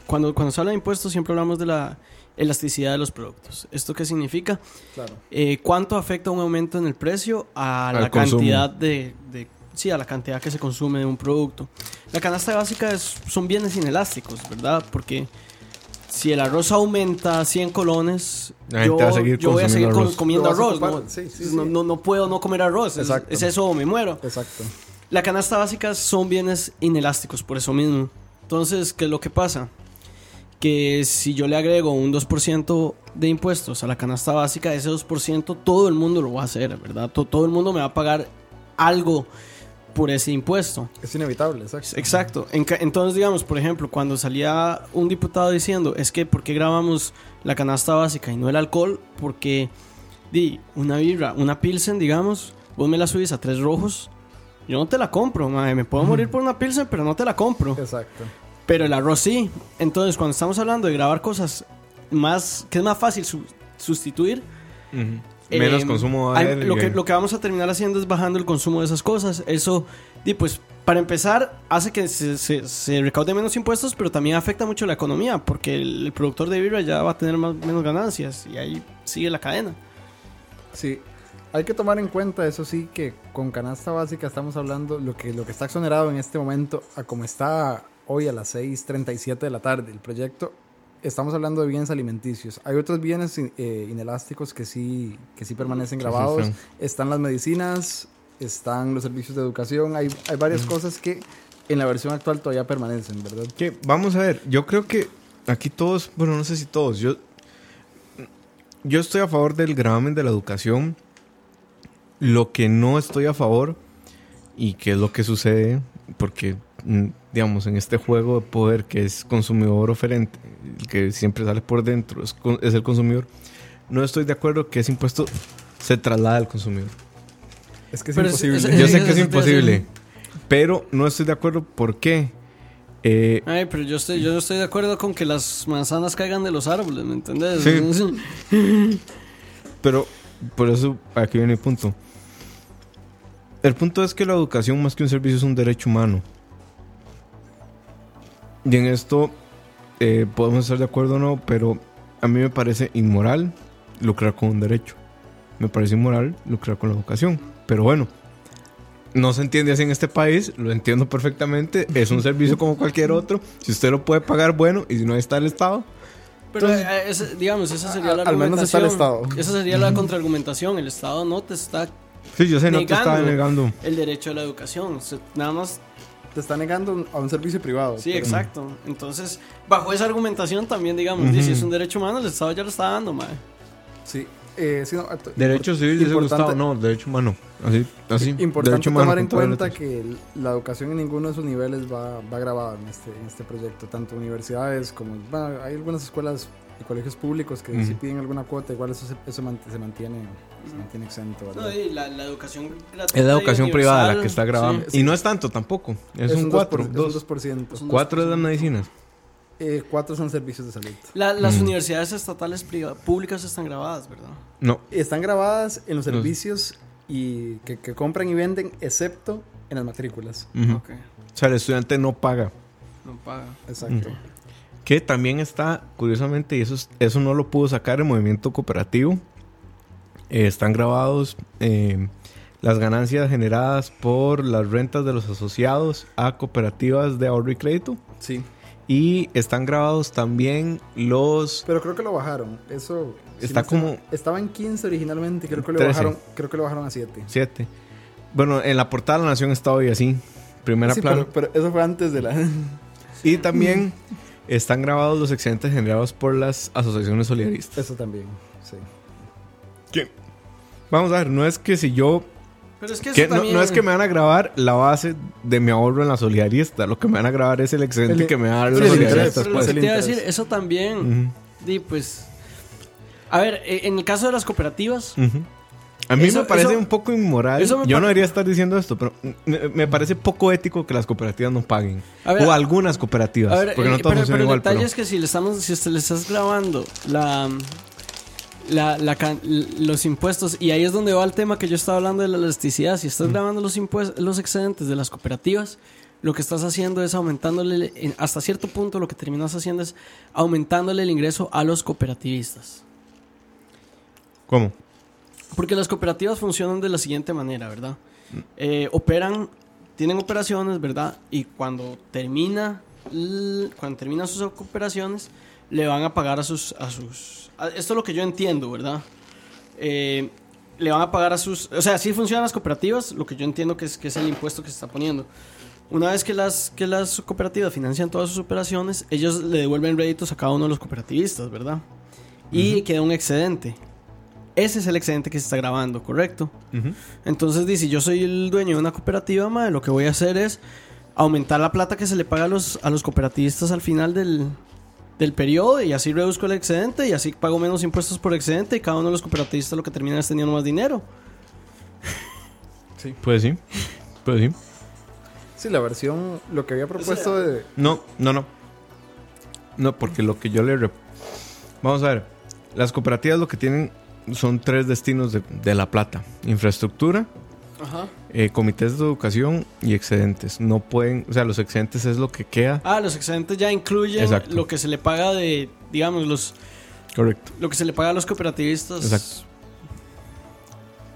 cuando, cuando se habla de impuestos siempre hablamos de la elasticidad de los productos. ¿Esto qué significa? Claro. Eh, ¿Cuánto afecta un aumento en el precio a Al la consumo. cantidad de, de- Sí, a la cantidad que se consume de un producto. La canasta básica es- son bienes inelásticos, ¿verdad? Porque si el arroz aumenta 100 colones, La yo, gente va a seguir yo voy a seguir consumiendo com- arroz. comiendo Lo vas a arroz. ocupar, ¿no? sí, sí, sí. No, no- no puedo no comer arroz. Es, Exacto. es eso o me muero. Exacto. La canasta básica son bienes inelásticos, por eso mismo. Entonces, ¿qué es lo que pasa? Que si yo le agrego un 2% de impuestos a la canasta básica, ese 2% todo el mundo lo va a hacer, ¿verdad? To- Todo el mundo me va a pagar algo por ese impuesto. Es inevitable, exacto. Exacto. Entonces, digamos, por ejemplo, cuando salía un diputado diciendo, es que ¿por qué grabamos la canasta básica y no el alcohol? Porque, di, una birra, una pilsen, digamos, vos me la subís a tres rojos, yo no te la compro, mae. me puedo morir por una pilsen, pero no te la compro. Exacto. Pero el arroz sí. Entonces, cuando estamos hablando de grabar cosas más, que es más fácil su- sustituir, Ujú. Menos eh, consumo va a hay- haber. lo, y que, lo que vamos a terminar haciendo es bajando el consumo de esas cosas. Eso, di, pues, para empezar, hace que se, se- se recaude menos impuestos, pero también afecta mucho la economía, porque el, el productor de birra ya va a tener más, menos ganancias y ahí sigue la cadena. Sí. Hay que tomar en cuenta, eso sí, que con canasta básica estamos hablando lo que, lo que está exonerado en este momento, a como está hoy a las 6.37 de la tarde el proyecto, estamos hablando de bienes alimenticios. Hay otros bienes eh, inelásticos que sí, que sí permanecen Sí, sí, grabados. sí. Están las medicinas, están los servicios de educación, hay, hay varias cosas que en la versión actual todavía permanecen, ¿verdad? Que, vamos a ver, yo creo que aquí todos, bueno, no sé si todos, yo, yo estoy a favor del gravamen de la educación. Lo que no estoy a favor, y que es lo que sucede, porque, mm, digamos, en este juego de poder que es consumidor oferente, el que siempre sale por dentro es, el consumidor, no estoy de acuerdo que ese impuesto se traslade al consumidor. Es que es Pero es- imposible. es- Yo sé que es imposible, pero no estoy de acuerdo por qué. Eh, Ay, pero yo estoy, yo estoy de acuerdo con que las manzanas caigan de los árboles, ¿me entendés? Sí. Pero por eso aquí viene el punto. El punto es que la educación más que un servicio es un derecho humano. Y en esto eh, podemos estar de acuerdo o no, pero a mí me parece inmoral lucrar con un derecho. Me parece inmoral lucrar con la educación. Pero bueno, no se entiende así en este país, lo entiendo perfectamente. Es un servicio como cualquier otro. Si usted lo puede pagar, bueno, y si no está el Estado, Pero, eh, ese- digamos, esa sería la al menos está el argumentación. Estado. Esa sería la contraargumentación. El Estado no te está Sí, yo sé, no te estaba Negando. el derecho a la educación. O sea, nada más Te está negando a un servicio privado. Sí, pero- exacto. Entonces, bajo esa argumentación también, digamos, di, si es un derecho humano, el Estado ya lo está dando, mae. Sí. Eh, sí, no, act- Derecho civil, dice importante- Gustavo. No, derecho humano. Así, así. Importante derecho humano tomar en cuenta que la educación en ninguno de sus niveles va, va grabada en este, en este proyecto, tanto universidades como... Bueno, hay algunas escuelas y colegios públicos que si piden alguna cuota, igual eso, se, eso se, mantiene, se mantiene exento. ¿verdad? No, y la, la educación gratuita Es la y educación privada la que está grabada. sí. Y no es tanto tampoco. Es, un 4. 2%, es un 2%. Es un 4 de las 2%. medicinas. Eh, cuatro son servicios de salud. La- las Mm. universidades estatales públicas están grabadas, ¿verdad? No. Están grabadas en los servicios y que, que compran y venden, excepto en las matrículas. Ujú. Ok, O sea, el estudiante no paga. no paga. Exacto. Que también está, curiosamente, y eso, es- eso no lo pudo sacar el movimiento cooperativo. eh, están grabados eh, las ganancias generadas por las rentas de los asociados a cooperativas de ahorro y crédito. Sí. Y están grabados también los... Pero creo que lo bajaron. Eso. si Está no como- Estaba en 15 originalmente. Creo que lo 13. bajaron. Creo que lo bajaron a 7. 7. Bueno, en la portada de la Nación está hoy así. Primera Sí, plana. pero, pero eso fue antes de la. Y también están grabados los excedentes generados por las asociaciones solidaristas. Eso también. Sí. Vamos a ver, no es que si yo... Pero es que eso que no, también... no es que me van a grabar la base de mi ahorro en la solidarista. Lo que me van a grabar es el excedente El- que me va a dar la solidarista. interés, Pero lo pues. que el te iba a decir, eso también, di, pues... A ver, eh, en el caso de las cooperativas. A mí Eso- me parece eso- un poco inmoral. Yo no debería estar diciendo esto, pero me, me parece poco ético que las cooperativas no paguen. Ver, o algunas cooperativas. A ver, porque eh, no todas pero, pero el detalle Pero, es que si le estamos, si le estás grabando la, la, los impuestos, y ahí es donde va el tema que yo estaba hablando de la elasticidad, si estás grabando los impuestos, los excedentes de las cooperativas, lo que estás haciendo es aumentándole, en- hasta cierto punto lo que terminas haciendo es aumentándole el ingreso a los cooperativistas. ¿Cómo? Porque las cooperativas funcionan de la siguiente manera, ¿verdad? Eh, operan, tienen operaciones, ¿verdad? Y cuando termina, cuando terminan sus operaciones, le van a pagar a sus, a sus, a- esto es lo que yo entiendo, ¿verdad? Eh, le van a pagar a sus, o sea, así funcionan las cooperativas, lo que yo entiendo que es, que es el impuesto que se está poniendo. Una vez que las, que las cooperativas financian todas sus operaciones, ellos le devuelven réditos a cada uno de los cooperativistas, ¿verdad? Y queda un excedente. Ese es el excedente que se está grabando, ¿correcto? Entonces dice, yo soy el dueño de una cooperativa, madre, lo que voy a hacer es aumentar la plata que se le paga a los, a los cooperativistas al final del, del periodo y así reduzco el excedente y así pago menos impuestos por excedente y cada uno de los cooperativistas lo que termina es teniendo más dinero. Pues sí. Pues sí. Sí, la versión, lo que había propuesto de... No, no, no. No, porque lo que yo le... rep- Vamos a ver. Las cooperativas lo que tienen son tres destinos de, de la plata. Infraestructura, Ajá. Eh, comités de educación y excedentes. No pueden... O sea, los excedentes es lo que queda. Ah, los excedentes ya incluyen Exacto. lo que se le paga de, digamos, los, Correcto. lo que se le paga a los cooperativistas. Exacto.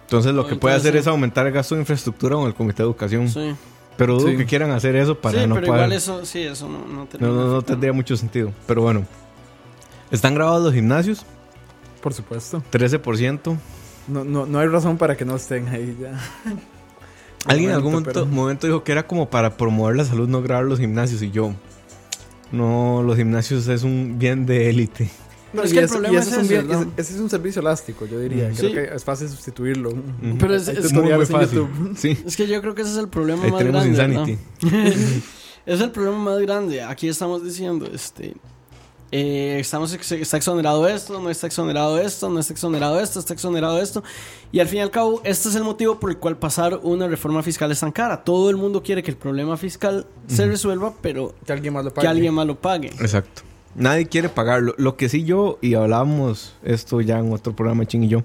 Entonces lo que puede hacer es aumentar el gasto de infraestructura con el comité de educación. Sí, Pero dudo Sí. que quieran hacer eso para Sí, no pero pagar. igual eso, sí, eso no, no No, no, no tendría mucho sentido. Pero bueno. Están grabados los gimnasios. Por supuesto. 13%. No, no, no hay razón para que no estén ahí ya. Alguien en algún momento, pero- momento dijo que era como para promover la salud no grabar los gimnasios y yo. No, los gimnasios es un bien de élite. Pero es Y que el problema ese es un ese, es un servicio elástico, yo diría. Sí. Creo que es fácil sustituirlo. Pero es, muy, fácil. Es que yo creo que ese es el problema Ahí más tenemos grande. Insanity. es el problema más grande. Aquí estamos diciendo, este, eh, estamos ex- está exonerado esto, no está exonerado esto, no está exonerado esto, está exonerado esto. Y al fin y al cabo, este es el motivo por el cual pasar una reforma fiscal es tan cara. Todo el mundo quiere que el problema fiscal se resuelva, pero Que alguien más lo pague. que alguien más lo pague. Exacto. Nadie quiere pagarlo. Lo que sí yo, y hablábamos esto ya en otro programa, Ching y yo,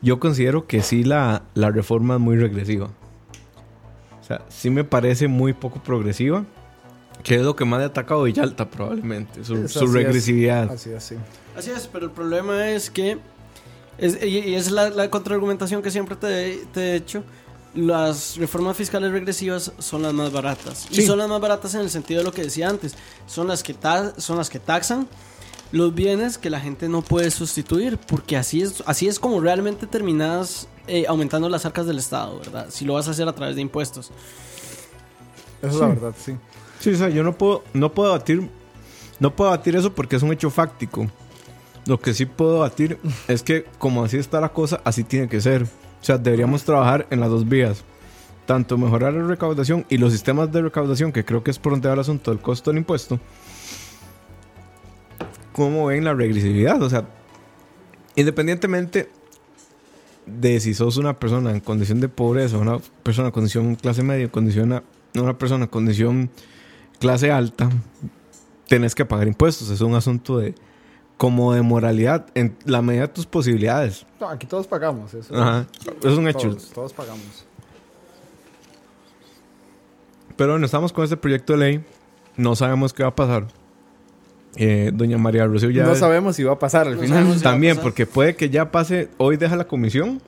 yo considero que sí la, la reforma es muy regresiva. O sea, sí me parece muy poco progresiva. Que es lo que más le ataca a Villalta probablemente. Su, Es su así es. regresividad. Así es, sí. Así es, pero el problema es que, es, y, y es la, la contraargumentación que siempre te, te he hecho, las reformas fiscales regresivas son las más baratas. Sí. Y son las más baratas en el sentido de lo que decía antes, son las que, ta- son las que taxan los bienes que la gente no puede sustituir, porque así es, así es como realmente terminas eh, aumentando las arcas del Estado, ¿verdad? Si lo vas a hacer a través de impuestos. Eso es la verdad, sí. Sí, o sea, yo no puedo, no puedo batir, no puedo batir eso porque es un hecho fáctico. Lo que sí puedo batir es que como así está la cosa, así tiene que ser. O sea, deberíamos trabajar en las dos vías. Tanto mejorar la recaudación y los sistemas de recaudación, que creo que es por donde va el asunto del costo del impuesto, como ven la regresividad. O sea, independientemente de si sos una persona en condición de pobreza, una persona en condición clase media, condición, una persona en condición clase alta, tenés que pagar impuestos. Es un asunto de como de moralidad en la medida de tus posibilidades. No, aquí todos pagamos. Eso. Ajá. Es un hecho. Todos, todos pagamos. Pero bueno, estamos con este proyecto de ley. No sabemos qué va a pasar. Eh, doña María Rocío ya no sabemos si va a pasar al No final. si también, pasar. porque puede que ya pase. Hoy deja la comisión,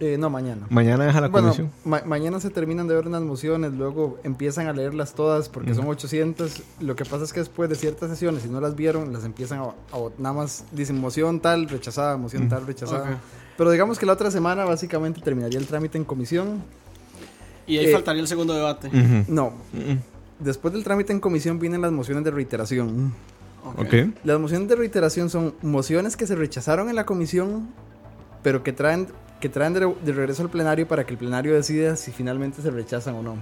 Eh, no, mañana. mañana deja la Bueno, comisión. ma- mañana se terminan de ver unas mociones, luego empiezan a leerlas todas porque son 800. Lo que pasa es que después de ciertas sesiones, si no las vieron, las empiezan a, a nada más dicen moción tal, rechazada, moción tal, rechazada. Pero digamos que la otra semana básicamente terminaría el trámite en comisión. Y ahí Eh, faltaría el segundo debate. No, después del trámite en comisión vienen las mociones de reiteración. Ok. Las mociones de reiteración son mociones que se rechazaron en la comisión, pero que traen, que traen de, de regreso al plenario para que el plenario decida si finalmente se rechazan o no.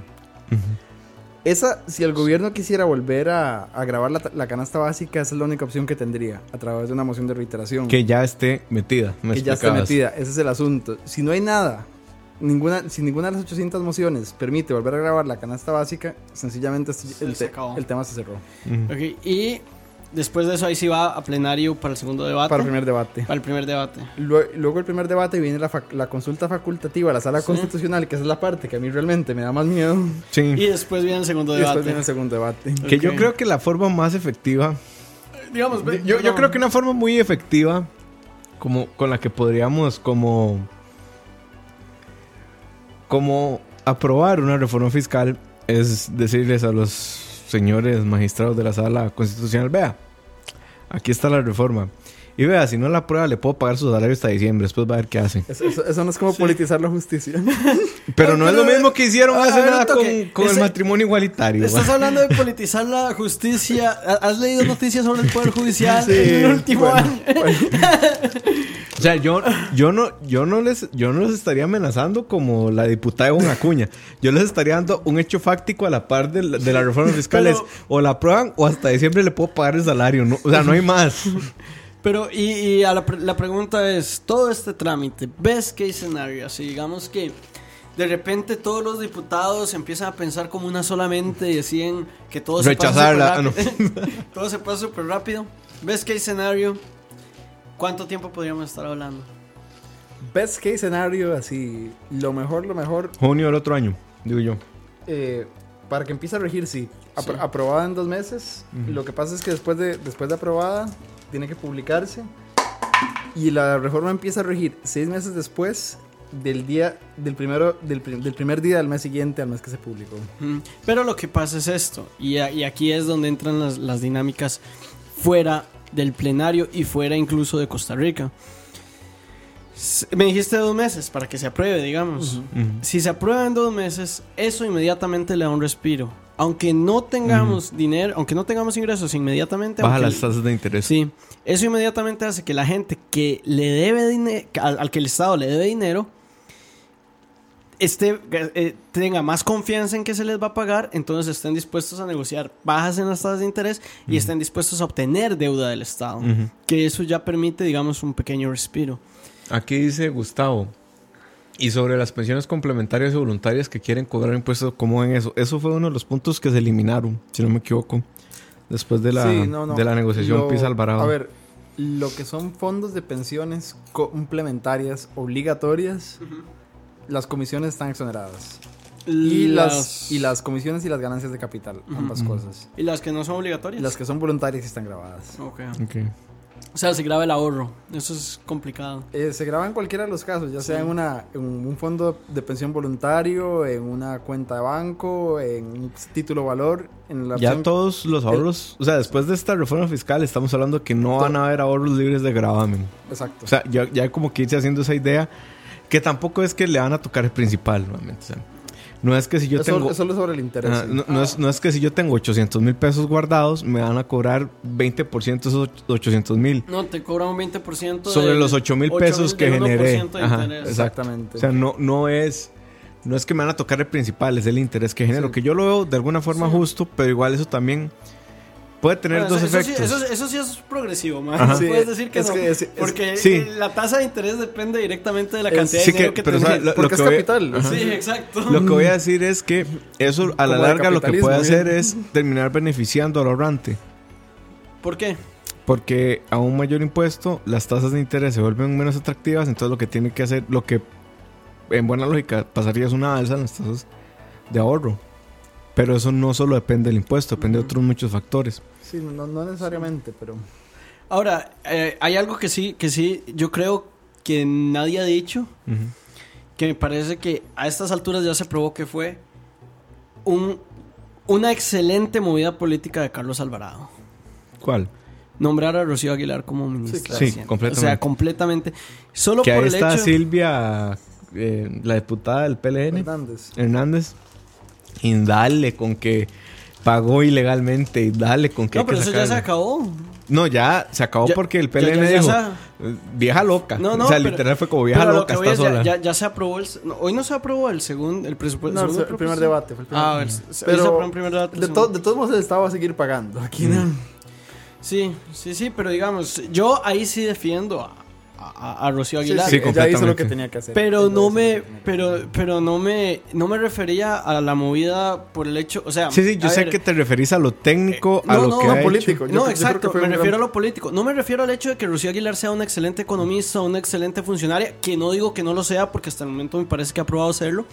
Esa, si el gobierno quisiera volver a, a grabar la, la canasta básica, esa es la única opción que tendría, a través de una moción de reiteración. Que ya esté metida. me que ya está explicabas. metida, ese es el asunto. Si no hay nada, ninguna, si ninguna de las 800 mociones permite volver a grabar la canasta básica, sencillamente este- el, Se te- acabó. el tema se cerró. Ujú. Ok, y Después de eso, ahí sí va a plenario para el segundo debate. Para el primer debate. Para el primer debate. Lue- Luego el primer debate viene la, consulta facultativa la sala Sí. constitucional, que esa es la parte que a mí realmente me da más miedo. Sí. Y después viene el segundo Y después debate. viene el segundo debate. Que yo creo que la forma más efectiva. Digamos, ve- Yo, yo no. creo que una forma muy efectiva. Como con la que podríamos como. Como aprobar una reforma fiscal. Es decirles a los señores magistrados de la sala constitucional. Vea. Aquí está la reforma. Y vea, si no la aprueba, le puedo pagar su salario hasta diciembre. Después va a ver qué hacen. Eso, eso- eso no es como politizar la justicia. Pero no es lo mismo que hicieron hace ver, nada con, el matrimonio igualitario. Estás va. hablando de politizar la justicia. ¿Ha- ¿Has leído noticias sobre el Poder Judicial Sí, en el último bueno, año? O sea, yo, yo no, yo no les, yo no les estaría amenazando como la diputada Ivonne Acuña. Yo les estaría dando un hecho fáctico a la par de la, de la reforma fiscal. Pero- es, o la aprueban o hasta diciembre le puedo pagar el salario. No, o sea, no hay más. Pero, y, y a la, la pregunta es: todo este trámite, best case scenario, así digamos que de repente todos los diputados empiezan a pensar como una solamente y deciden que todo se pasa Rechazarla, súper rápido. todo se pasa súper rápido. Best case scenario, ¿cuánto tiempo podríamos estar hablando? Best case scenario, así, lo mejor, lo mejor, Junio del otro año, digo yo. eh, para que empiece a regir, sí. Apro- Sí. Aprobada en dos meses. Ujú. Lo que pasa es que después de, después de aprobada, tiene que publicarse. Y la reforma empieza a regir seis meses después del día, del, primero, del, pri- del primer día del mes siguiente al mes que se publicó. Pero lo que pasa es esto, y, a- y aquí es donde entran las, las dinámicas fuera del plenario y fuera incluso de Costa Rica. Me dijiste dos meses para que se apruebe, digamos. Si se aprueba en dos meses, eso inmediatamente le da un respiro. Aunque no tengamos dinero, aunque no tengamos ingresos inmediatamente. Baja aunque- las tasas de interés. Sí, eso inmediatamente hace que la gente que le debe dinero, al, al que el Estado le debe dinero, esté, eh, tenga más confianza en que se les va a pagar, entonces estén dispuestos a negociar bajas en las tasas de interés y estén dispuestos a obtener deuda del Estado. Que eso ya permite, digamos, un pequeño respiro. Aquí dice Gustavo. Y sobre las pensiones complementarias y voluntarias que quieren cobrar impuestos, ¿cómo ven eso? Eso fue uno de los puntos que se eliminaron, si no me equivoco, después de la, Sí, no, no. De la negociación Lo- Pisa Alvarado. A ver, lo que son fondos de pensiones complementarias obligatorias, las comisiones están exoneradas. Y las, y las comisiones y las ganancias de capital, ambas Ujú. cosas. ¿Y las que no son obligatorias? Las que son voluntarias sí están grabadas. Ok. Ok. O sea, se graba el ahorro. Eso es complicado. Eh, se graba en cualquiera de los casos, ya sea en, una, en un fondo de pensión voluntario, en una cuenta de banco, en un título valor, en la Ya opción- todos los ahorros, o sea, después de esta reforma fiscal estamos hablando que no van a haber ahorros libres de gravamen. Exacto. O sea, ya, ya como que irse haciendo esa idea que tampoco es que le van a tocar el principal, nuevamente. O sea, no es que si yo es, tengo... solo, es solo sobre el interés. Sí. no, no es, no es que si yo tengo 800 mil pesos guardados, me van a cobrar 20% de esos 800 mil. No, te cobran un 20% Sobre de- los 8 mil 8.000 pesos que del 1% generé. de Ajá. Exactamente. O sea, no, no es... No es que me van a tocar el principal, es el interés que genero. Sí. Que yo lo veo de alguna forma Sí. justo, pero igual eso también puede tener Bueno, dos eso, efectos. Eso, eso sí es progresivo. No Sí, puedes decir que es no. que es- es- porque sí. la tasa de interés depende directamente de la Es- cantidad sí de dinero que- que, tenés. lo- Porque es que voy- capital. Sí, exacto. Lo que voy a decir es que eso a la larga lo que puede hacer bien. es terminar beneficiando al ahorrante. ¿Por qué? Porque a un mayor impuesto las tasas de interés se vuelven menos atractivas, entonces lo que tiene que hacer, lo que en buena lógica pasaría es una alza en las tasas de ahorro. Pero eso no solo depende del impuesto, depende de otros muchos factores. Sí, no, no necesariamente, pero... Ahora, eh, hay algo que sí, que sí, yo creo que nadie ha dicho, que me parece que a estas alturas ya se probó que fue un, una excelente movida política de Carlos Alvarado. ¿Cuál? Nombrar a Rocío Aguilar como ministra. claro. Sí, completamente. O sea, completamente. Solo Que por ahí el está hecho... Silvia, eh, la diputada del PLN, Hernández. Hernández, y dale con que pagó ilegalmente y dale con que... No, que pero eso ya se acabó. No, ya se acabó Ya- porque el PLN ya- ya dijo, vieja loca. No, no, o sea, pero- literal fue como vieja lo loca, está sola. ya, ya se aprobó el... no, hoy no se aprobó el segundo, el presupuesto. No, el, segundo el primer debate. Fue el primer Ah, debate. el, Pero el primer debate. De, to- de todos modos el Estado va a seguir pagando. Aquí no. Sí, sí, sí, pero digamos, yo ahí sí defiendo a, a, a Rocío Aguilar. sí, Sí, ella hizo lo que tenía que hacer. Pero no me, lo que tenía que pero, hacer. pero no me, no me refería a la movida por el hecho, o sea, Sí, sí, yo sé ver, que te referís a lo técnico, a no, lo no, que no, ha hecho. político. Yo- no, yo exacto, fue me gran- refiero a lo político. No me refiero al hecho de que Rocío Aguilar sea una excelente economista, una excelente funcionaria, que no digo que no lo sea, porque hasta el momento me parece que ha probado serlo.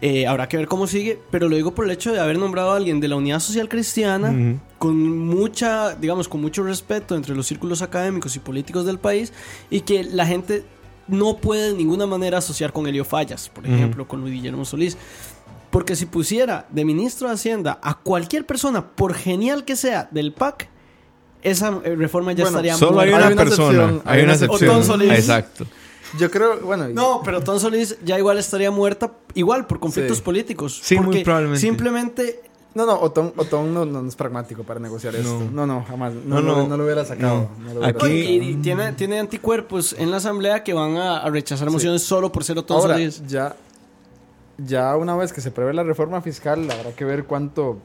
Eh, habrá que ver cómo sigue, pero lo digo por el hecho de haber nombrado a alguien de la Unidad Social Cristiana con mucha, digamos, con mucho respeto entre los círculos académicos y políticos del país y que la gente no puede de ninguna manera asociar con Elio Fallas, por ejemplo, con Luis Guillermo Solís. Porque si pusiera de ministro de Hacienda a cualquier persona, por genial que sea, del PAC, esa eh, reforma ya Bueno, estaría Solo hay muerta. una, Hay una persona, excepción, hay hay una una excepción. Otón Solís. Exacto. Yo creo, bueno, No, pero Ton Solís ya igual estaría muerta, igual por conflictos Sí. políticos. Sí, muy probablemente. Simplemente no, no, Otón, Otón no, no es pragmático para negociar esto. No, no, jamás. No, No, no, no. no lo hubiera sacado. No. no lo hubiera Aquí- Y, sacado. y tiene, tiene anticuerpos en la asamblea que van a, a rechazar mociones solo por ser Otón Ahora, Solís. ya, ya una vez que se prevé la reforma fiscal, habrá que ver cuánto,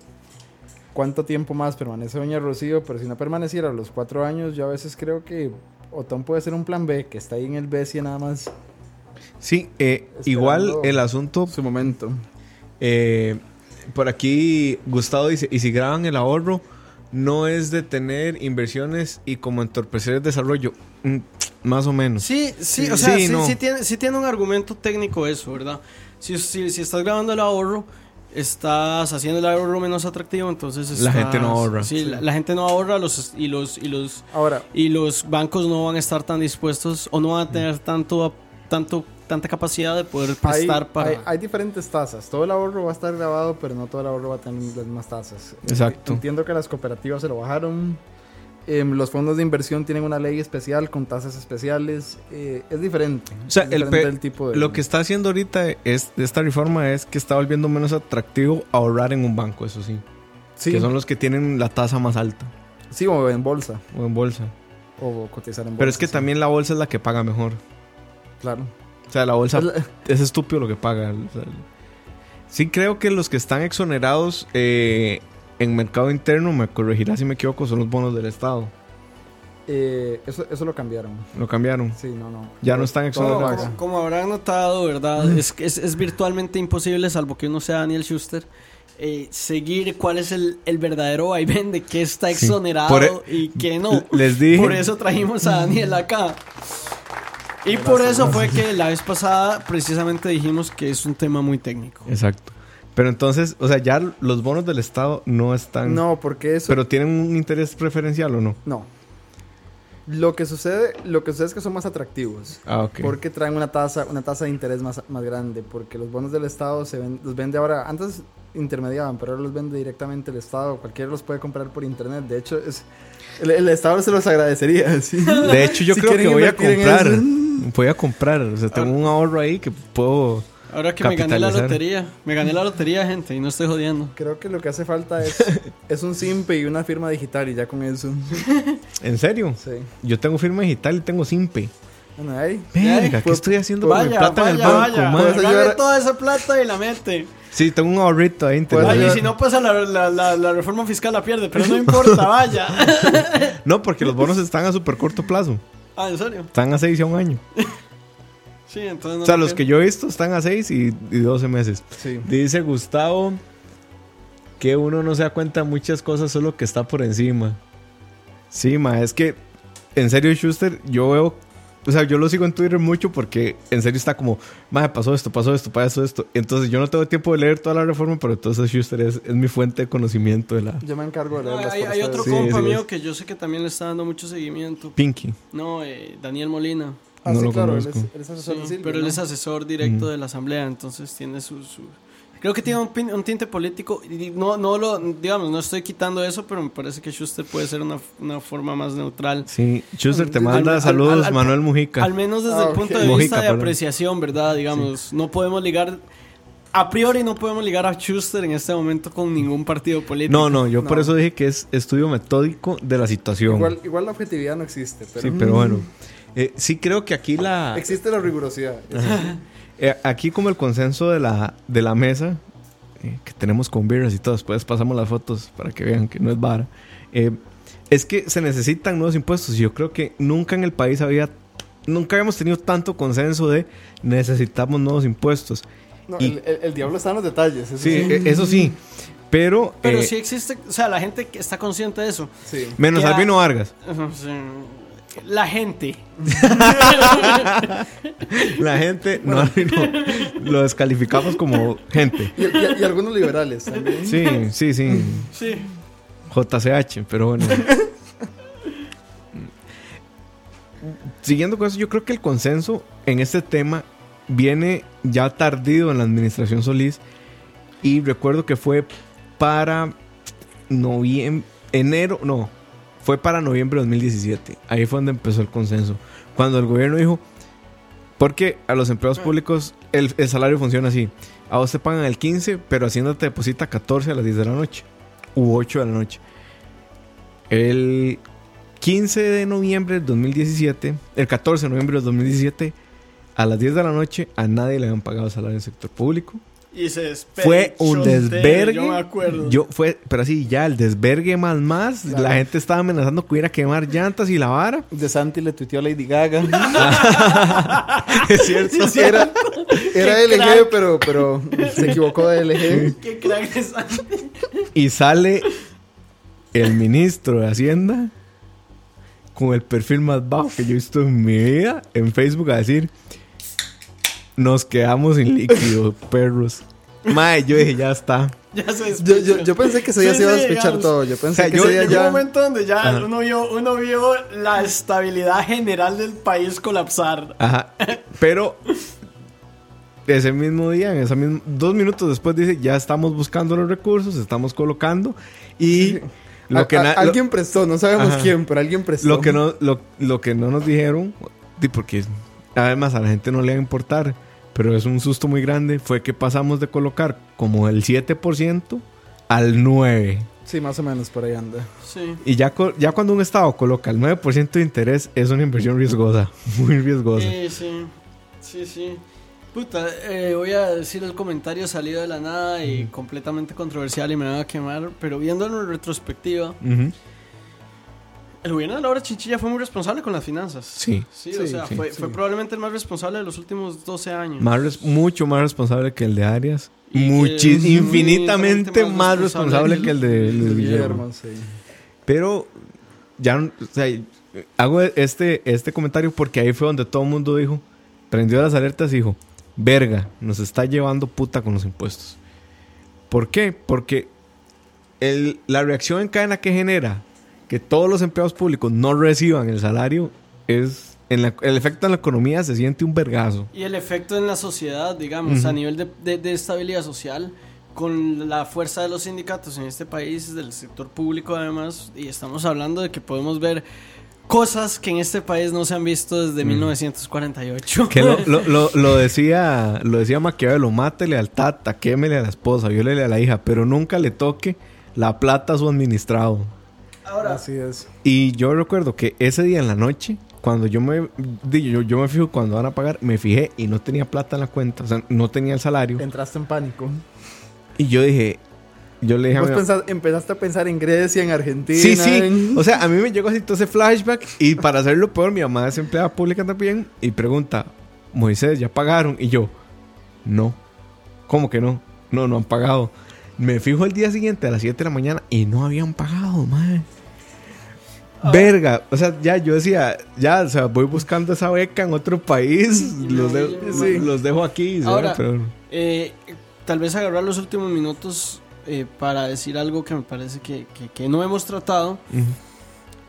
cuánto tiempo más permanece Doña Rocío, pero si no permaneciera los cuatro años, yo a veces creo que Otón puede ser un plan B, que está ahí en el BESIE nada más Sí, eh, igual el asunto su momento. Eh, por aquí Gustavo dice, y si graban el ahorro, no es de tener inversiones y como entorpecer el desarrollo. Mm, más o menos. Sí, sí, Sí, o sea, sí, sí, no. sí tiene, sí tiene un argumento técnico eso, ¿verdad? Si, si, si estás grabando el ahorro, estás haciendo el ahorro menos atractivo, entonces La gente no ahorra. Sí, Sí. La, la gente no ahorra los, y, los, y, los, Ahora, y los bancos no van a estar tan dispuestos o no van a tener tanto, tanto, tanta capacidad de poder hay, prestar para... hay, hay diferentes tasas. Todo el ahorro va a estar grabado, pero no todo el ahorro va a tener las mismas tasas. Exacto. Entiendo que las cooperativas se lo bajaron. Em, los fondos de inversión tienen una ley especial con tasas especiales. Eh, es diferente. O sea, el tipo de... Lo que está haciendo ahorita es, esta reforma es que está volviendo menos atractivo ahorrar en un banco, eso sí. sí, Que son los que tienen la tasa más alta sí, o en bolsa. o en bolsa. O cotizar en bolsa. Pero es que sí, también la bolsa es la que paga mejor. Claro. O sea, la bolsa Es la- es estúpido lo que paga. o sea, sí creo que los que están exonerados eh, en mercado interno, me corregirá si me equivoco, son los bonos del Estado. eh, eso, eso lo cambiaron. Lo cambiaron. Sí, no, no. Ya no están exonerados. Como, como habrán notado, ¿verdad? es, que es, es virtualmente imposible, salvo que uno sea Daniel Schuster, eh, seguir cuál es el, el verdadero vaivén de qué está exonerado e- y qué no. Les dije. Por eso trajimos a Daniel acá. Y por eso fue que la vez pasada precisamente dijimos que es un tema muy técnico. Exacto. Pero entonces, o sea, ya los bonos del Estado no están. No, porque eso... Pero tienen un interés preferencial o no. No. Lo que sucede, lo que sucede es que son más atractivos. Ah, ok. Porque traen una tasa, una tasa de interés más, más grande. Porque los bonos del Estado se ven, los vende ahora. Antes intermediaban, pero ahora los vende directamente el Estado. Cualquiera los puede comprar por internet. De hecho, es, el, el Estado se los agradecería. ¿sí? De hecho, yo Si creo que voy a comprar. Voy a comprar. O sea, tengo un ahorro ahí que puedo. Ahora que me gané la lotería, me gané la lotería, gente, y no estoy jodiendo. Creo que lo que hace falta es, es un SIMPE y una firma digital. Y ya con eso. ¿En serio? Sí. Yo tengo firma digital y tengo Simpe. Bueno, ahí. Verga, ¿qué pues, estoy haciendo con mi Vaya, plata en el vaya, banco, vaya. Puedes Agarre ayudar- toda esa plata y la mete. Sí, tengo un ahorrito ahí. Vaya, y si no pasa la, la, la, la reforma fiscal la pierde, pero no importa, vaya. No, porque los bonos están a súper corto plazo. Ah, ¿en serio? Están a 6 y a un año. Sí, entonces no O sea, los que yo he visto están a 6 y, y 12 meses. Sí. Dice Gustavo que uno no se da cuenta de muchas cosas, solo que está por encima. Sí, ma, es que en serio, Schuster, yo veo. O sea, yo lo sigo en Twitter mucho porque en serio está como, ma, pasó esto, pasó esto, pasó esto. Entonces yo no tengo tiempo de leer toda la reforma, pero entonces Schuster es, es mi fuente de conocimiento de la Yo me encargo de No, leerlas hay, por hay ustedes. otro Sí, compa sí, mío es. que yo sé que también le está dando mucho seguimiento. Pinky. No, eh, Daniel Molina. Ah, No sí, lo claro, él es, él es asesor Sí, de Silvia, pero él ¿no? es asesor directo Ujú. de la asamblea, entonces tiene su... su- Creo que tiene un, pin- un tinte político. y no, no lo, digamos, no estoy quitando eso, pero me parece que Schuster puede ser una, una forma más neutral. Sí, Schuster te manda al- saludos, al- al- Manuel Mujica. Al menos desde Ah, el ok. punto de Mojica, vista de perdón. apreciación, ¿verdad? Digamos, no podemos ligar... A priori no podemos ligar a Schuster en este momento con ningún partido político. No, no, yo por No. eso dije que es estudio metódico de la situación. Igual, igual la objetividad no existe, pero, sí, pero bueno. Eh, sí creo que aquí la... existe la rigurosidad. Eh, aquí como el consenso de la, de la mesa, eh, que tenemos con birras y todo, después pasamos las fotos para que vean que no es vara, eh, es que se necesitan nuevos impuestos. Y yo creo que nunca en el país había nunca habíamos tenido tanto consenso de necesitamos nuevos impuestos. No, Y- el, el- el diablo está en los detalles. Eso Sí, sí. eso sí. Pero, Pero eh, sí existe, o sea, la gente que está consciente de eso. Sí. menos Albino Vargas. Sí. La gente. La gente no, no, lo descalificamos como gente. Y, y- y algunos liberales también. Sí, sí, sí. Sí. JCH, pero bueno. Siguiendo con eso, yo creo que el consenso en este tema viene ya tardío en la administración Solís. Y recuerdo que fue para noviembre, enero, no, fue para noviembre de 2017. Ahí fue donde empezó el consenso. Cuando el gobierno dijo, porque a los empleados públicos el, el salario funciona así. A vos te pagan el 15, pero Hacienda te deposita 14 a las 10 de la noche. U 8 de la noche. El 15 de noviembre del 2017, el 14 de noviembre del 2017, a las 10 de la noche, a nadie le habían pagado salario en el sector público. Y se Fue un desvergue. Yo me acuerdo. Yo fue, pero así, ya el desvergue más más. Claro. La gente estaba amenazando que iba a quemar llantas y la vara. De Santi le tuiteó a Lady Gaga. es cierto. era era Qué LG, crack. pero, pero se equivocó de LG. Qué crack es Santi. Y sale el ministro de Hacienda con el perfil más bajo que yo he visto en mi vida en Facebook a decir: Nos quedamos sin líquido, perros. Mae, yo dije: Ya está. Ya se Yo, yo, yo pensé que ese día Sí, se iba a despechar digamos. todo. Yo pensé O sea, que yo- ese día Llegó un ya. momento donde ya Ajá. uno vio, uno vio la estabilidad general del país colapsar. Ajá. Pero ese mismo día, en esa misma, dos minutos después, dice: Ya estamos buscando los recursos, estamos colocando. Y lo que, a- alguien prestó, no sabemos Ajá. quién, pero alguien prestó. Lo que no, lo, lo que no nos dijeron, di, porque además a la gente no le va a importar, pero es un susto muy grande, fue que pasamos de colocar como el 7% al 9%. Sí, más o menos por ahí anda. Sí. Y ya, ya cuando un estado coloca el 9% de interés, es una inversión riesgosa, muy riesgosa. Sí, sí. Sí, sí. Puta, eh, voy a decir el comentario salido de la nada y completamente controversial y me van a quemar, pero viéndolo en retrospectiva, Ujú. El gobierno de Laura Chinchilla fue muy responsable con las finanzas. Sí. Sí, Sí, o sea, sí, fue, sí. fue probablemente el más responsable de los últimos 12 años. Más res- mucho más responsable que el de Arias. Infinitamente más más responsable responsable que el de Luis Guillermo. Guillermo, sí. Pero ya, o sea, hago este, este comentario porque ahí fue donde todo el mundo dijo, prendió las alertas y dijo, verga, nos está llevando puta con los impuestos. ¿Por qué? Porque el- la reacción en cadena que genera que todos los empleados públicos no reciban el salario es... En la- el efecto en la economía se siente un vergazo. Y el efecto en la sociedad, digamos, a nivel de, de- de estabilidad social, con la fuerza de los sindicatos en este país, del sector público además, y estamos hablando de que podemos ver cosas que en este país no se han visto desde 1948. Que lo, lo- lo- lo decía lo decía Maquiavelo, mátele al tata, quémele a la esposa, viólele a la hija, pero nunca le toque la plata a su administrado. Ahora, Así es. Y yo recuerdo que ese día en la noche, cuando yo me di- yo, yo me fijo cuando van a pagar, me fijé y no tenía plata en la cuenta, o sea, no tenía el salario. Entraste en pánico. Y yo dije, yo le dije a Vos mi mamá, pensás- empezaste a pensar en Grecia, en Argentina. Sí, sí. en- O sea, a mí me llegó así todo ese flashback. Y para hacerlo peor, mi mamá es empleada pública también. Y pregunta, Moisés, ¿ya pagaron? Y yo, no. ¿Cómo que no? No, no han pagado. Me fijo el día siguiente a las 7 de la mañana y no habían pagado, madre. Verga, o sea, ya yo decía, ya, o sea, voy buscando esa beca en otro país, los, de- Sí. los dejo aquí. Ahora- pero eh, tal vez agarrar los últimos minutos eh, para decir algo que me parece que, que- que no hemos tratado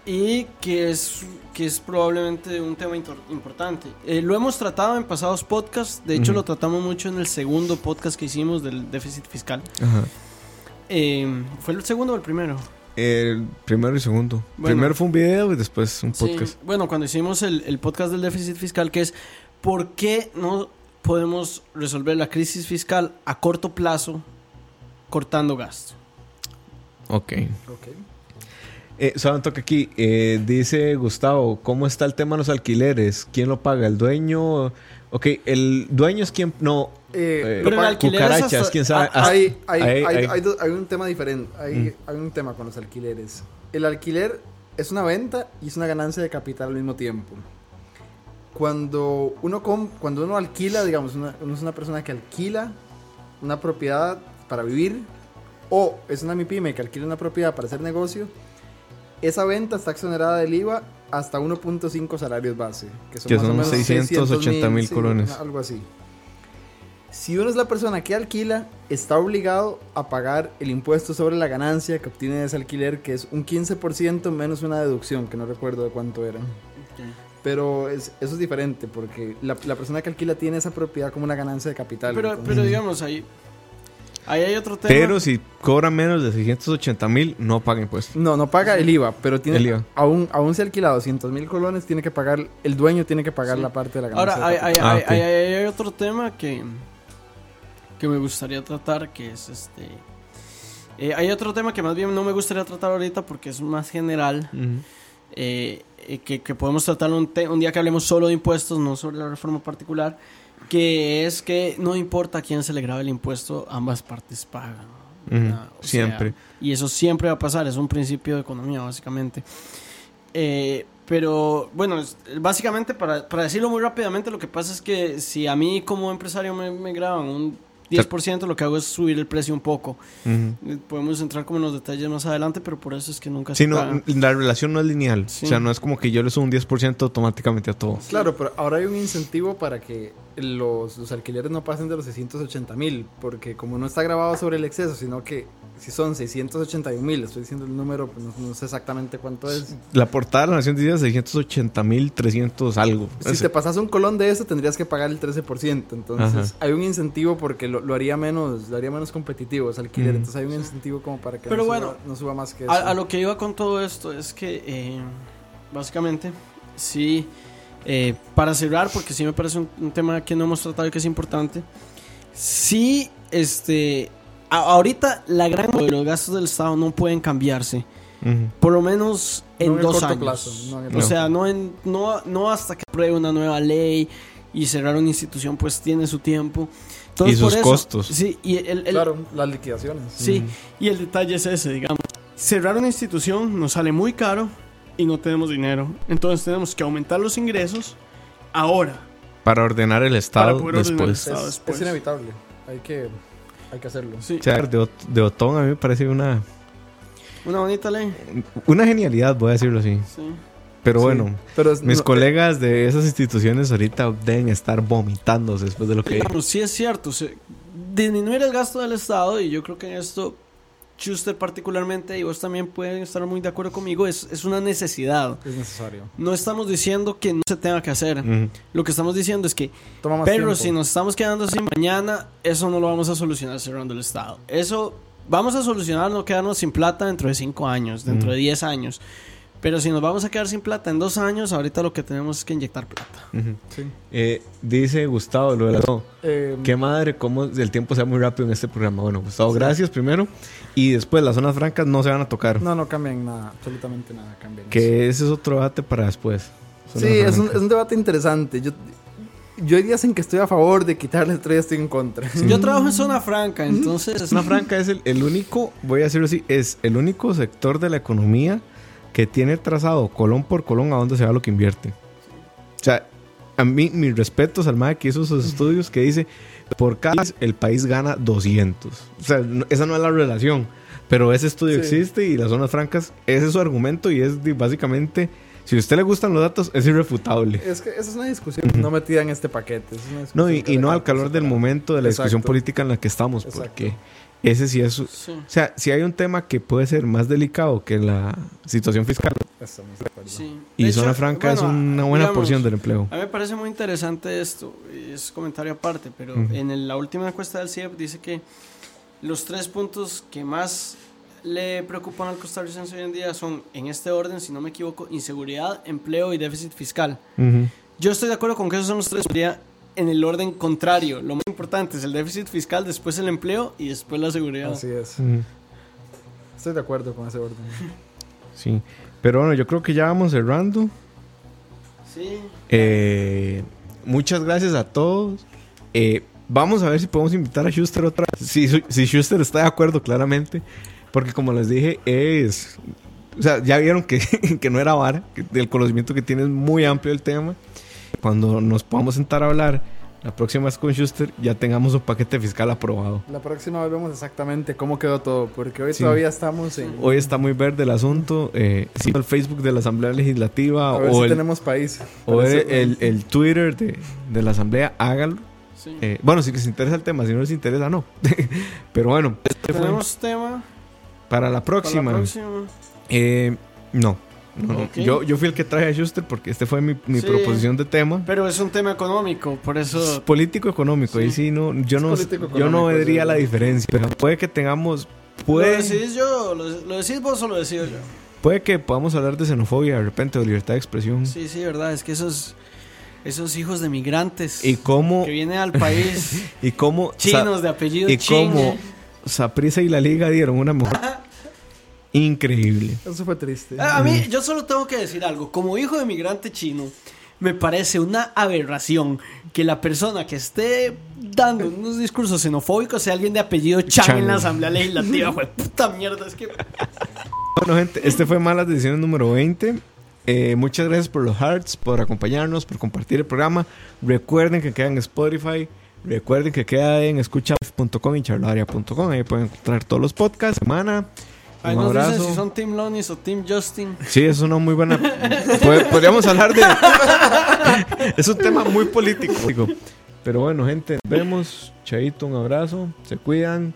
y que es, que es probablemente un tema importante. Eh, lo hemos tratado en pasados podcasts, de hecho lo tratamos mucho en el segundo podcast que hicimos del déficit fiscal. Ajá. Eh, ¿Fue el segundo o el primero? El primero y segundo. Bueno. Primero fue un video y después un Sí, podcast. bueno, cuando hicimos el, el podcast del déficit fiscal, que es ¿por qué no podemos resolver la crisis fiscal a corto plazo cortando gasto? Ok. Ok. Eh, solo un toque aquí. Eh, dice Gustavo, ¿cómo está el tema de los alquileres? ¿Quién lo paga? ¿El dueño? Ok, el dueño es quien... No, Eh, eh, Pero el cucarachas, hasta- quién sabe. ah, hay, hay, hay, hay un tema diferente. Hay, Mm. hay un tema con los alquileres. El alquiler es una venta y es una ganancia de capital al mismo tiempo. cuando uno, cuando uno alquila, digamos, una- uno es una persona que alquila una propiedad para vivir o es una MIPYME que alquila una propiedad para hacer negocio, esa venta está exonerada del IVA hasta 1.5 salarios base, que son, Que más o menos 680 mil colones. algo así. Si uno es la persona que alquila, está obligado a pagar el impuesto sobre la ganancia que obtiene de ese alquiler, que es un 15% menos una deducción, que no recuerdo de cuánto era. Pero es- eso es diferente, porque la, la persona que alquila tiene esa propiedad como una ganancia de capital. Pero, entonces- pero digamos, ahí, ahí hay otro tema. Pero si cobra menos de 680 mil, no paga impuestos. No, no paga el IVA, pero tiene, El IVA. Aún, aún si alquila 200 mil colones, tiene que pagar, el dueño tiene que pagar Sí. la parte de la ganancia. Ahora, hay, hay. Ah, hay- ok. hay- hay- otro tema que, que me gustaría tratar, que es este... eh, hay otro tema que más bien no me gustaría tratar ahorita porque es más general, eh, eh, que, que podemos tratarlo un, un día que hablemos solo de impuestos, no sobre la reforma particular, que es que no importa a quién se le grabe el impuesto, ambas partes pagan. Siempre. y eso siempre va a pasar, es un principio de economía, básicamente. Eh, pero bueno, básicamente para, para decirlo muy rápidamente, lo que pasa es que si a mí como empresario me, me graban un 10%, lo que hago es subir el precio un poco. Ujú. Eh, Podemos entrar como en los detalles más adelante, pero por eso es que nunca Sí, se no, paga. la relación no es lineal. Sí. O sea, no es como que yo le subo un 10% automáticamente a todo. Claro, pero ahora hay un incentivo para que los, los alquileres no pasen de los 680 mil, porque como no está grabado sobre el exceso, sino que si son 681 mil, estoy diciendo el número, pues no, no sé exactamente cuánto es. La portada de la Nación dice 680 mil 300 algo. Si Es- te pasas un colón de eso, tendrías que pagar el 13%. Entonces, Ajá. hay un incentivo porque lo, lo haría menos lo haría menos competitivo ese alquiler. Entonces, hay un incentivo como para que Pero no, bueno, suba, no suba más que eso. A, a lo que iba con todo esto es que, eh, básicamente, sí, eh, para cerrar, porque sí me parece un, un tema que no hemos tratado y que es importante, sí, este, a- ahorita la gran de los gastos del Estado no pueden cambiarse, por lo menos en No en dos corto años. plazo, no en el o sea, no, en, no, no hasta que apruebe una nueva ley y cerrar una institución, pues tiene su tiempo. Entonces, Y sus por eso- costos. Sí, y el, el- Claro, las liquidaciones. Sí, Ujú. y el detalle es ese, digamos. Cerrar una institución nos sale muy caro y no tenemos dinero. Entonces tenemos que aumentar los ingresos ahora. Para ordenar el Para Estado poder ordenar el después. Estado. Es, después. es inevitable. Hay que, hay que hacerlo. Sí, O sea, de, Ot- de Otón a mí me parece una, una bonita ley. una genialidad, voy a decirlo así. Sí. Pero Sí. bueno, Pero es- mis no- colegas de esas instituciones ahorita deben estar vomitándose después de lo que... Digamos, sí es cierto. se- disminuir el gasto del Estado, y yo creo que en esto Schuster particularmente, y vos también pueden estar muy de acuerdo conmigo, es, es una necesidad. es necesario. No estamos diciendo que no se tenga que hacer. Lo que estamos diciendo es que Toma más Pero tiempo. si nos estamos quedando sin mañana, eso no lo vamos a solucionar cerrando el Estado. Eso vamos a solucionar no quedarnos sin plata dentro de 5 años, dentro Mm. de 10 años. Pero si nos vamos a quedar sin plata en 2 años, ahorita lo que tenemos es que inyectar plata. Sí. Eh, dice Gustavo lo de la... no, Eh, Qué madre, cómo el tiempo se va muy rápido en este programa. Bueno, Gustavo, gracias primero. Y después las zonas francas no se van a tocar. no, no cambian nada. Absolutamente nada cambian. Que ese es otro debate para después. Sí, un, es un debate interesante. Yo, yo hay días en que estoy a favor de quitarle tres, estoy en contra. Yo trabajo en zona franca, entonces... Zona franca es el, el único, voy a decirlo así, es el único sector de la economía que tiene trazado colón por colón a dónde se va lo que invierte. O sea, a mí, mis respetos al MAE que hizo sus estudios que dice, por cada el país gana 200. O sea, no- esa no es la relación, pero ese estudio Sí. existe y las zonas francas, ese es su argumento y es básicamente, si a usted le gustan los datos, es irrefutable. Es que esa es una discusión no metida en este paquete. es No, y, no al calor del momento de la discusión política en la que estamos, Exacto. porque ese sí es... Sí. O sea, si hay un tema que puede ser más delicado que la situación fiscal Estamos de acuerdo. Sí. y zona franca es una buena digamos, porción del empleo. A mí me parece muy interesante esto, es comentario aparte, pero en el- la última encuesta del CIEP dice que los tres puntos que más le preocupan al costarricense hoy en día son, en este orden, si no me equivoco, inseguridad, empleo y déficit fiscal. Yo estoy de acuerdo con que esos son los tres, en el orden contrario. Lo más importante es el déficit fiscal, después el empleo y después la seguridad. Así es. Estoy de acuerdo con ese orden. Sí. Pero bueno, yo creo que ya vamos cerrando. Sí. Eh, muchas gracias a todos. Eh, vamos a ver si podemos invitar a Schuster otra vez. Si, si Schuster está de acuerdo, claramente. Porque como les dije, es... O sea, ya vieron que, que no era vara. Que el conocimiento que tiene es muy amplio el tema. Cuando nos podamos sentar a hablar la próxima vez con Schuster, ya tengamos un paquete fiscal aprobado. La próxima vez vemos exactamente cómo quedó todo, porque hoy Sí. todavía estamos en... Hoy está muy verde el asunto. Eh, sí, el Facebook de la Asamblea Legislativa A ver o, si el, tenemos país. o Para el, el- el Twitter de, de la Asamblea, háganlo. Sí. Eh, bueno, si les interesa el tema, si no les interesa, no. Pero bueno, este fue Tenemos tema para la para próxima. la próxima. Eh, no. No. Yo, yo fui el que traje a Schuster porque este fue mi, mi Sí. proposición de tema. Pero es un tema económico, por Es eso. político económico. Ahí sí no, yo Es no, yo no vería sí. la diferencia. Pero puede que tengamos, ¿Lo puede, decidís yo? ¿Lo, lo decís vos o lo decido yo? puede que podamos hablar de xenofobia de repente o de libertad de expresión. Sí, sí, verdad. Es que esos, esos hijos de migrantes Y cómo, que vienen al país, y cómo, chinos de apellido y cómo Saprissa y la Liga dieron una mejor increíble. Eso fue triste. A a mí, yo solo tengo que decir algo. Como hijo de migrante chino, me parece una aberración que la persona que esté dando unos discursos xenofóbicos sea alguien de apellido Chang, Chang. en la Asamblea Legislativa. Fue puta mierda. Es que. Bueno, gente, este fue Malas Decisiones número 20. Eh, muchas gracias por los hearts, por acompañarnos, por compartir el programa. Recuerden que queda en Spotify. Recuerden que queda en escucha.com y charlaria.com. Ahí pueden encontrar todos los podcasts. Semana. Ahí nos dicen abrazo. si son Team Lonis o Team Justin. Sí, es una muy buena. Pod- Podríamos hablar de. es un tema muy político. Pero bueno, gente, nos vemos. Chaito, un abrazo. Se cuidan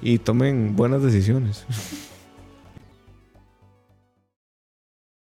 y tomen buenas decisiones.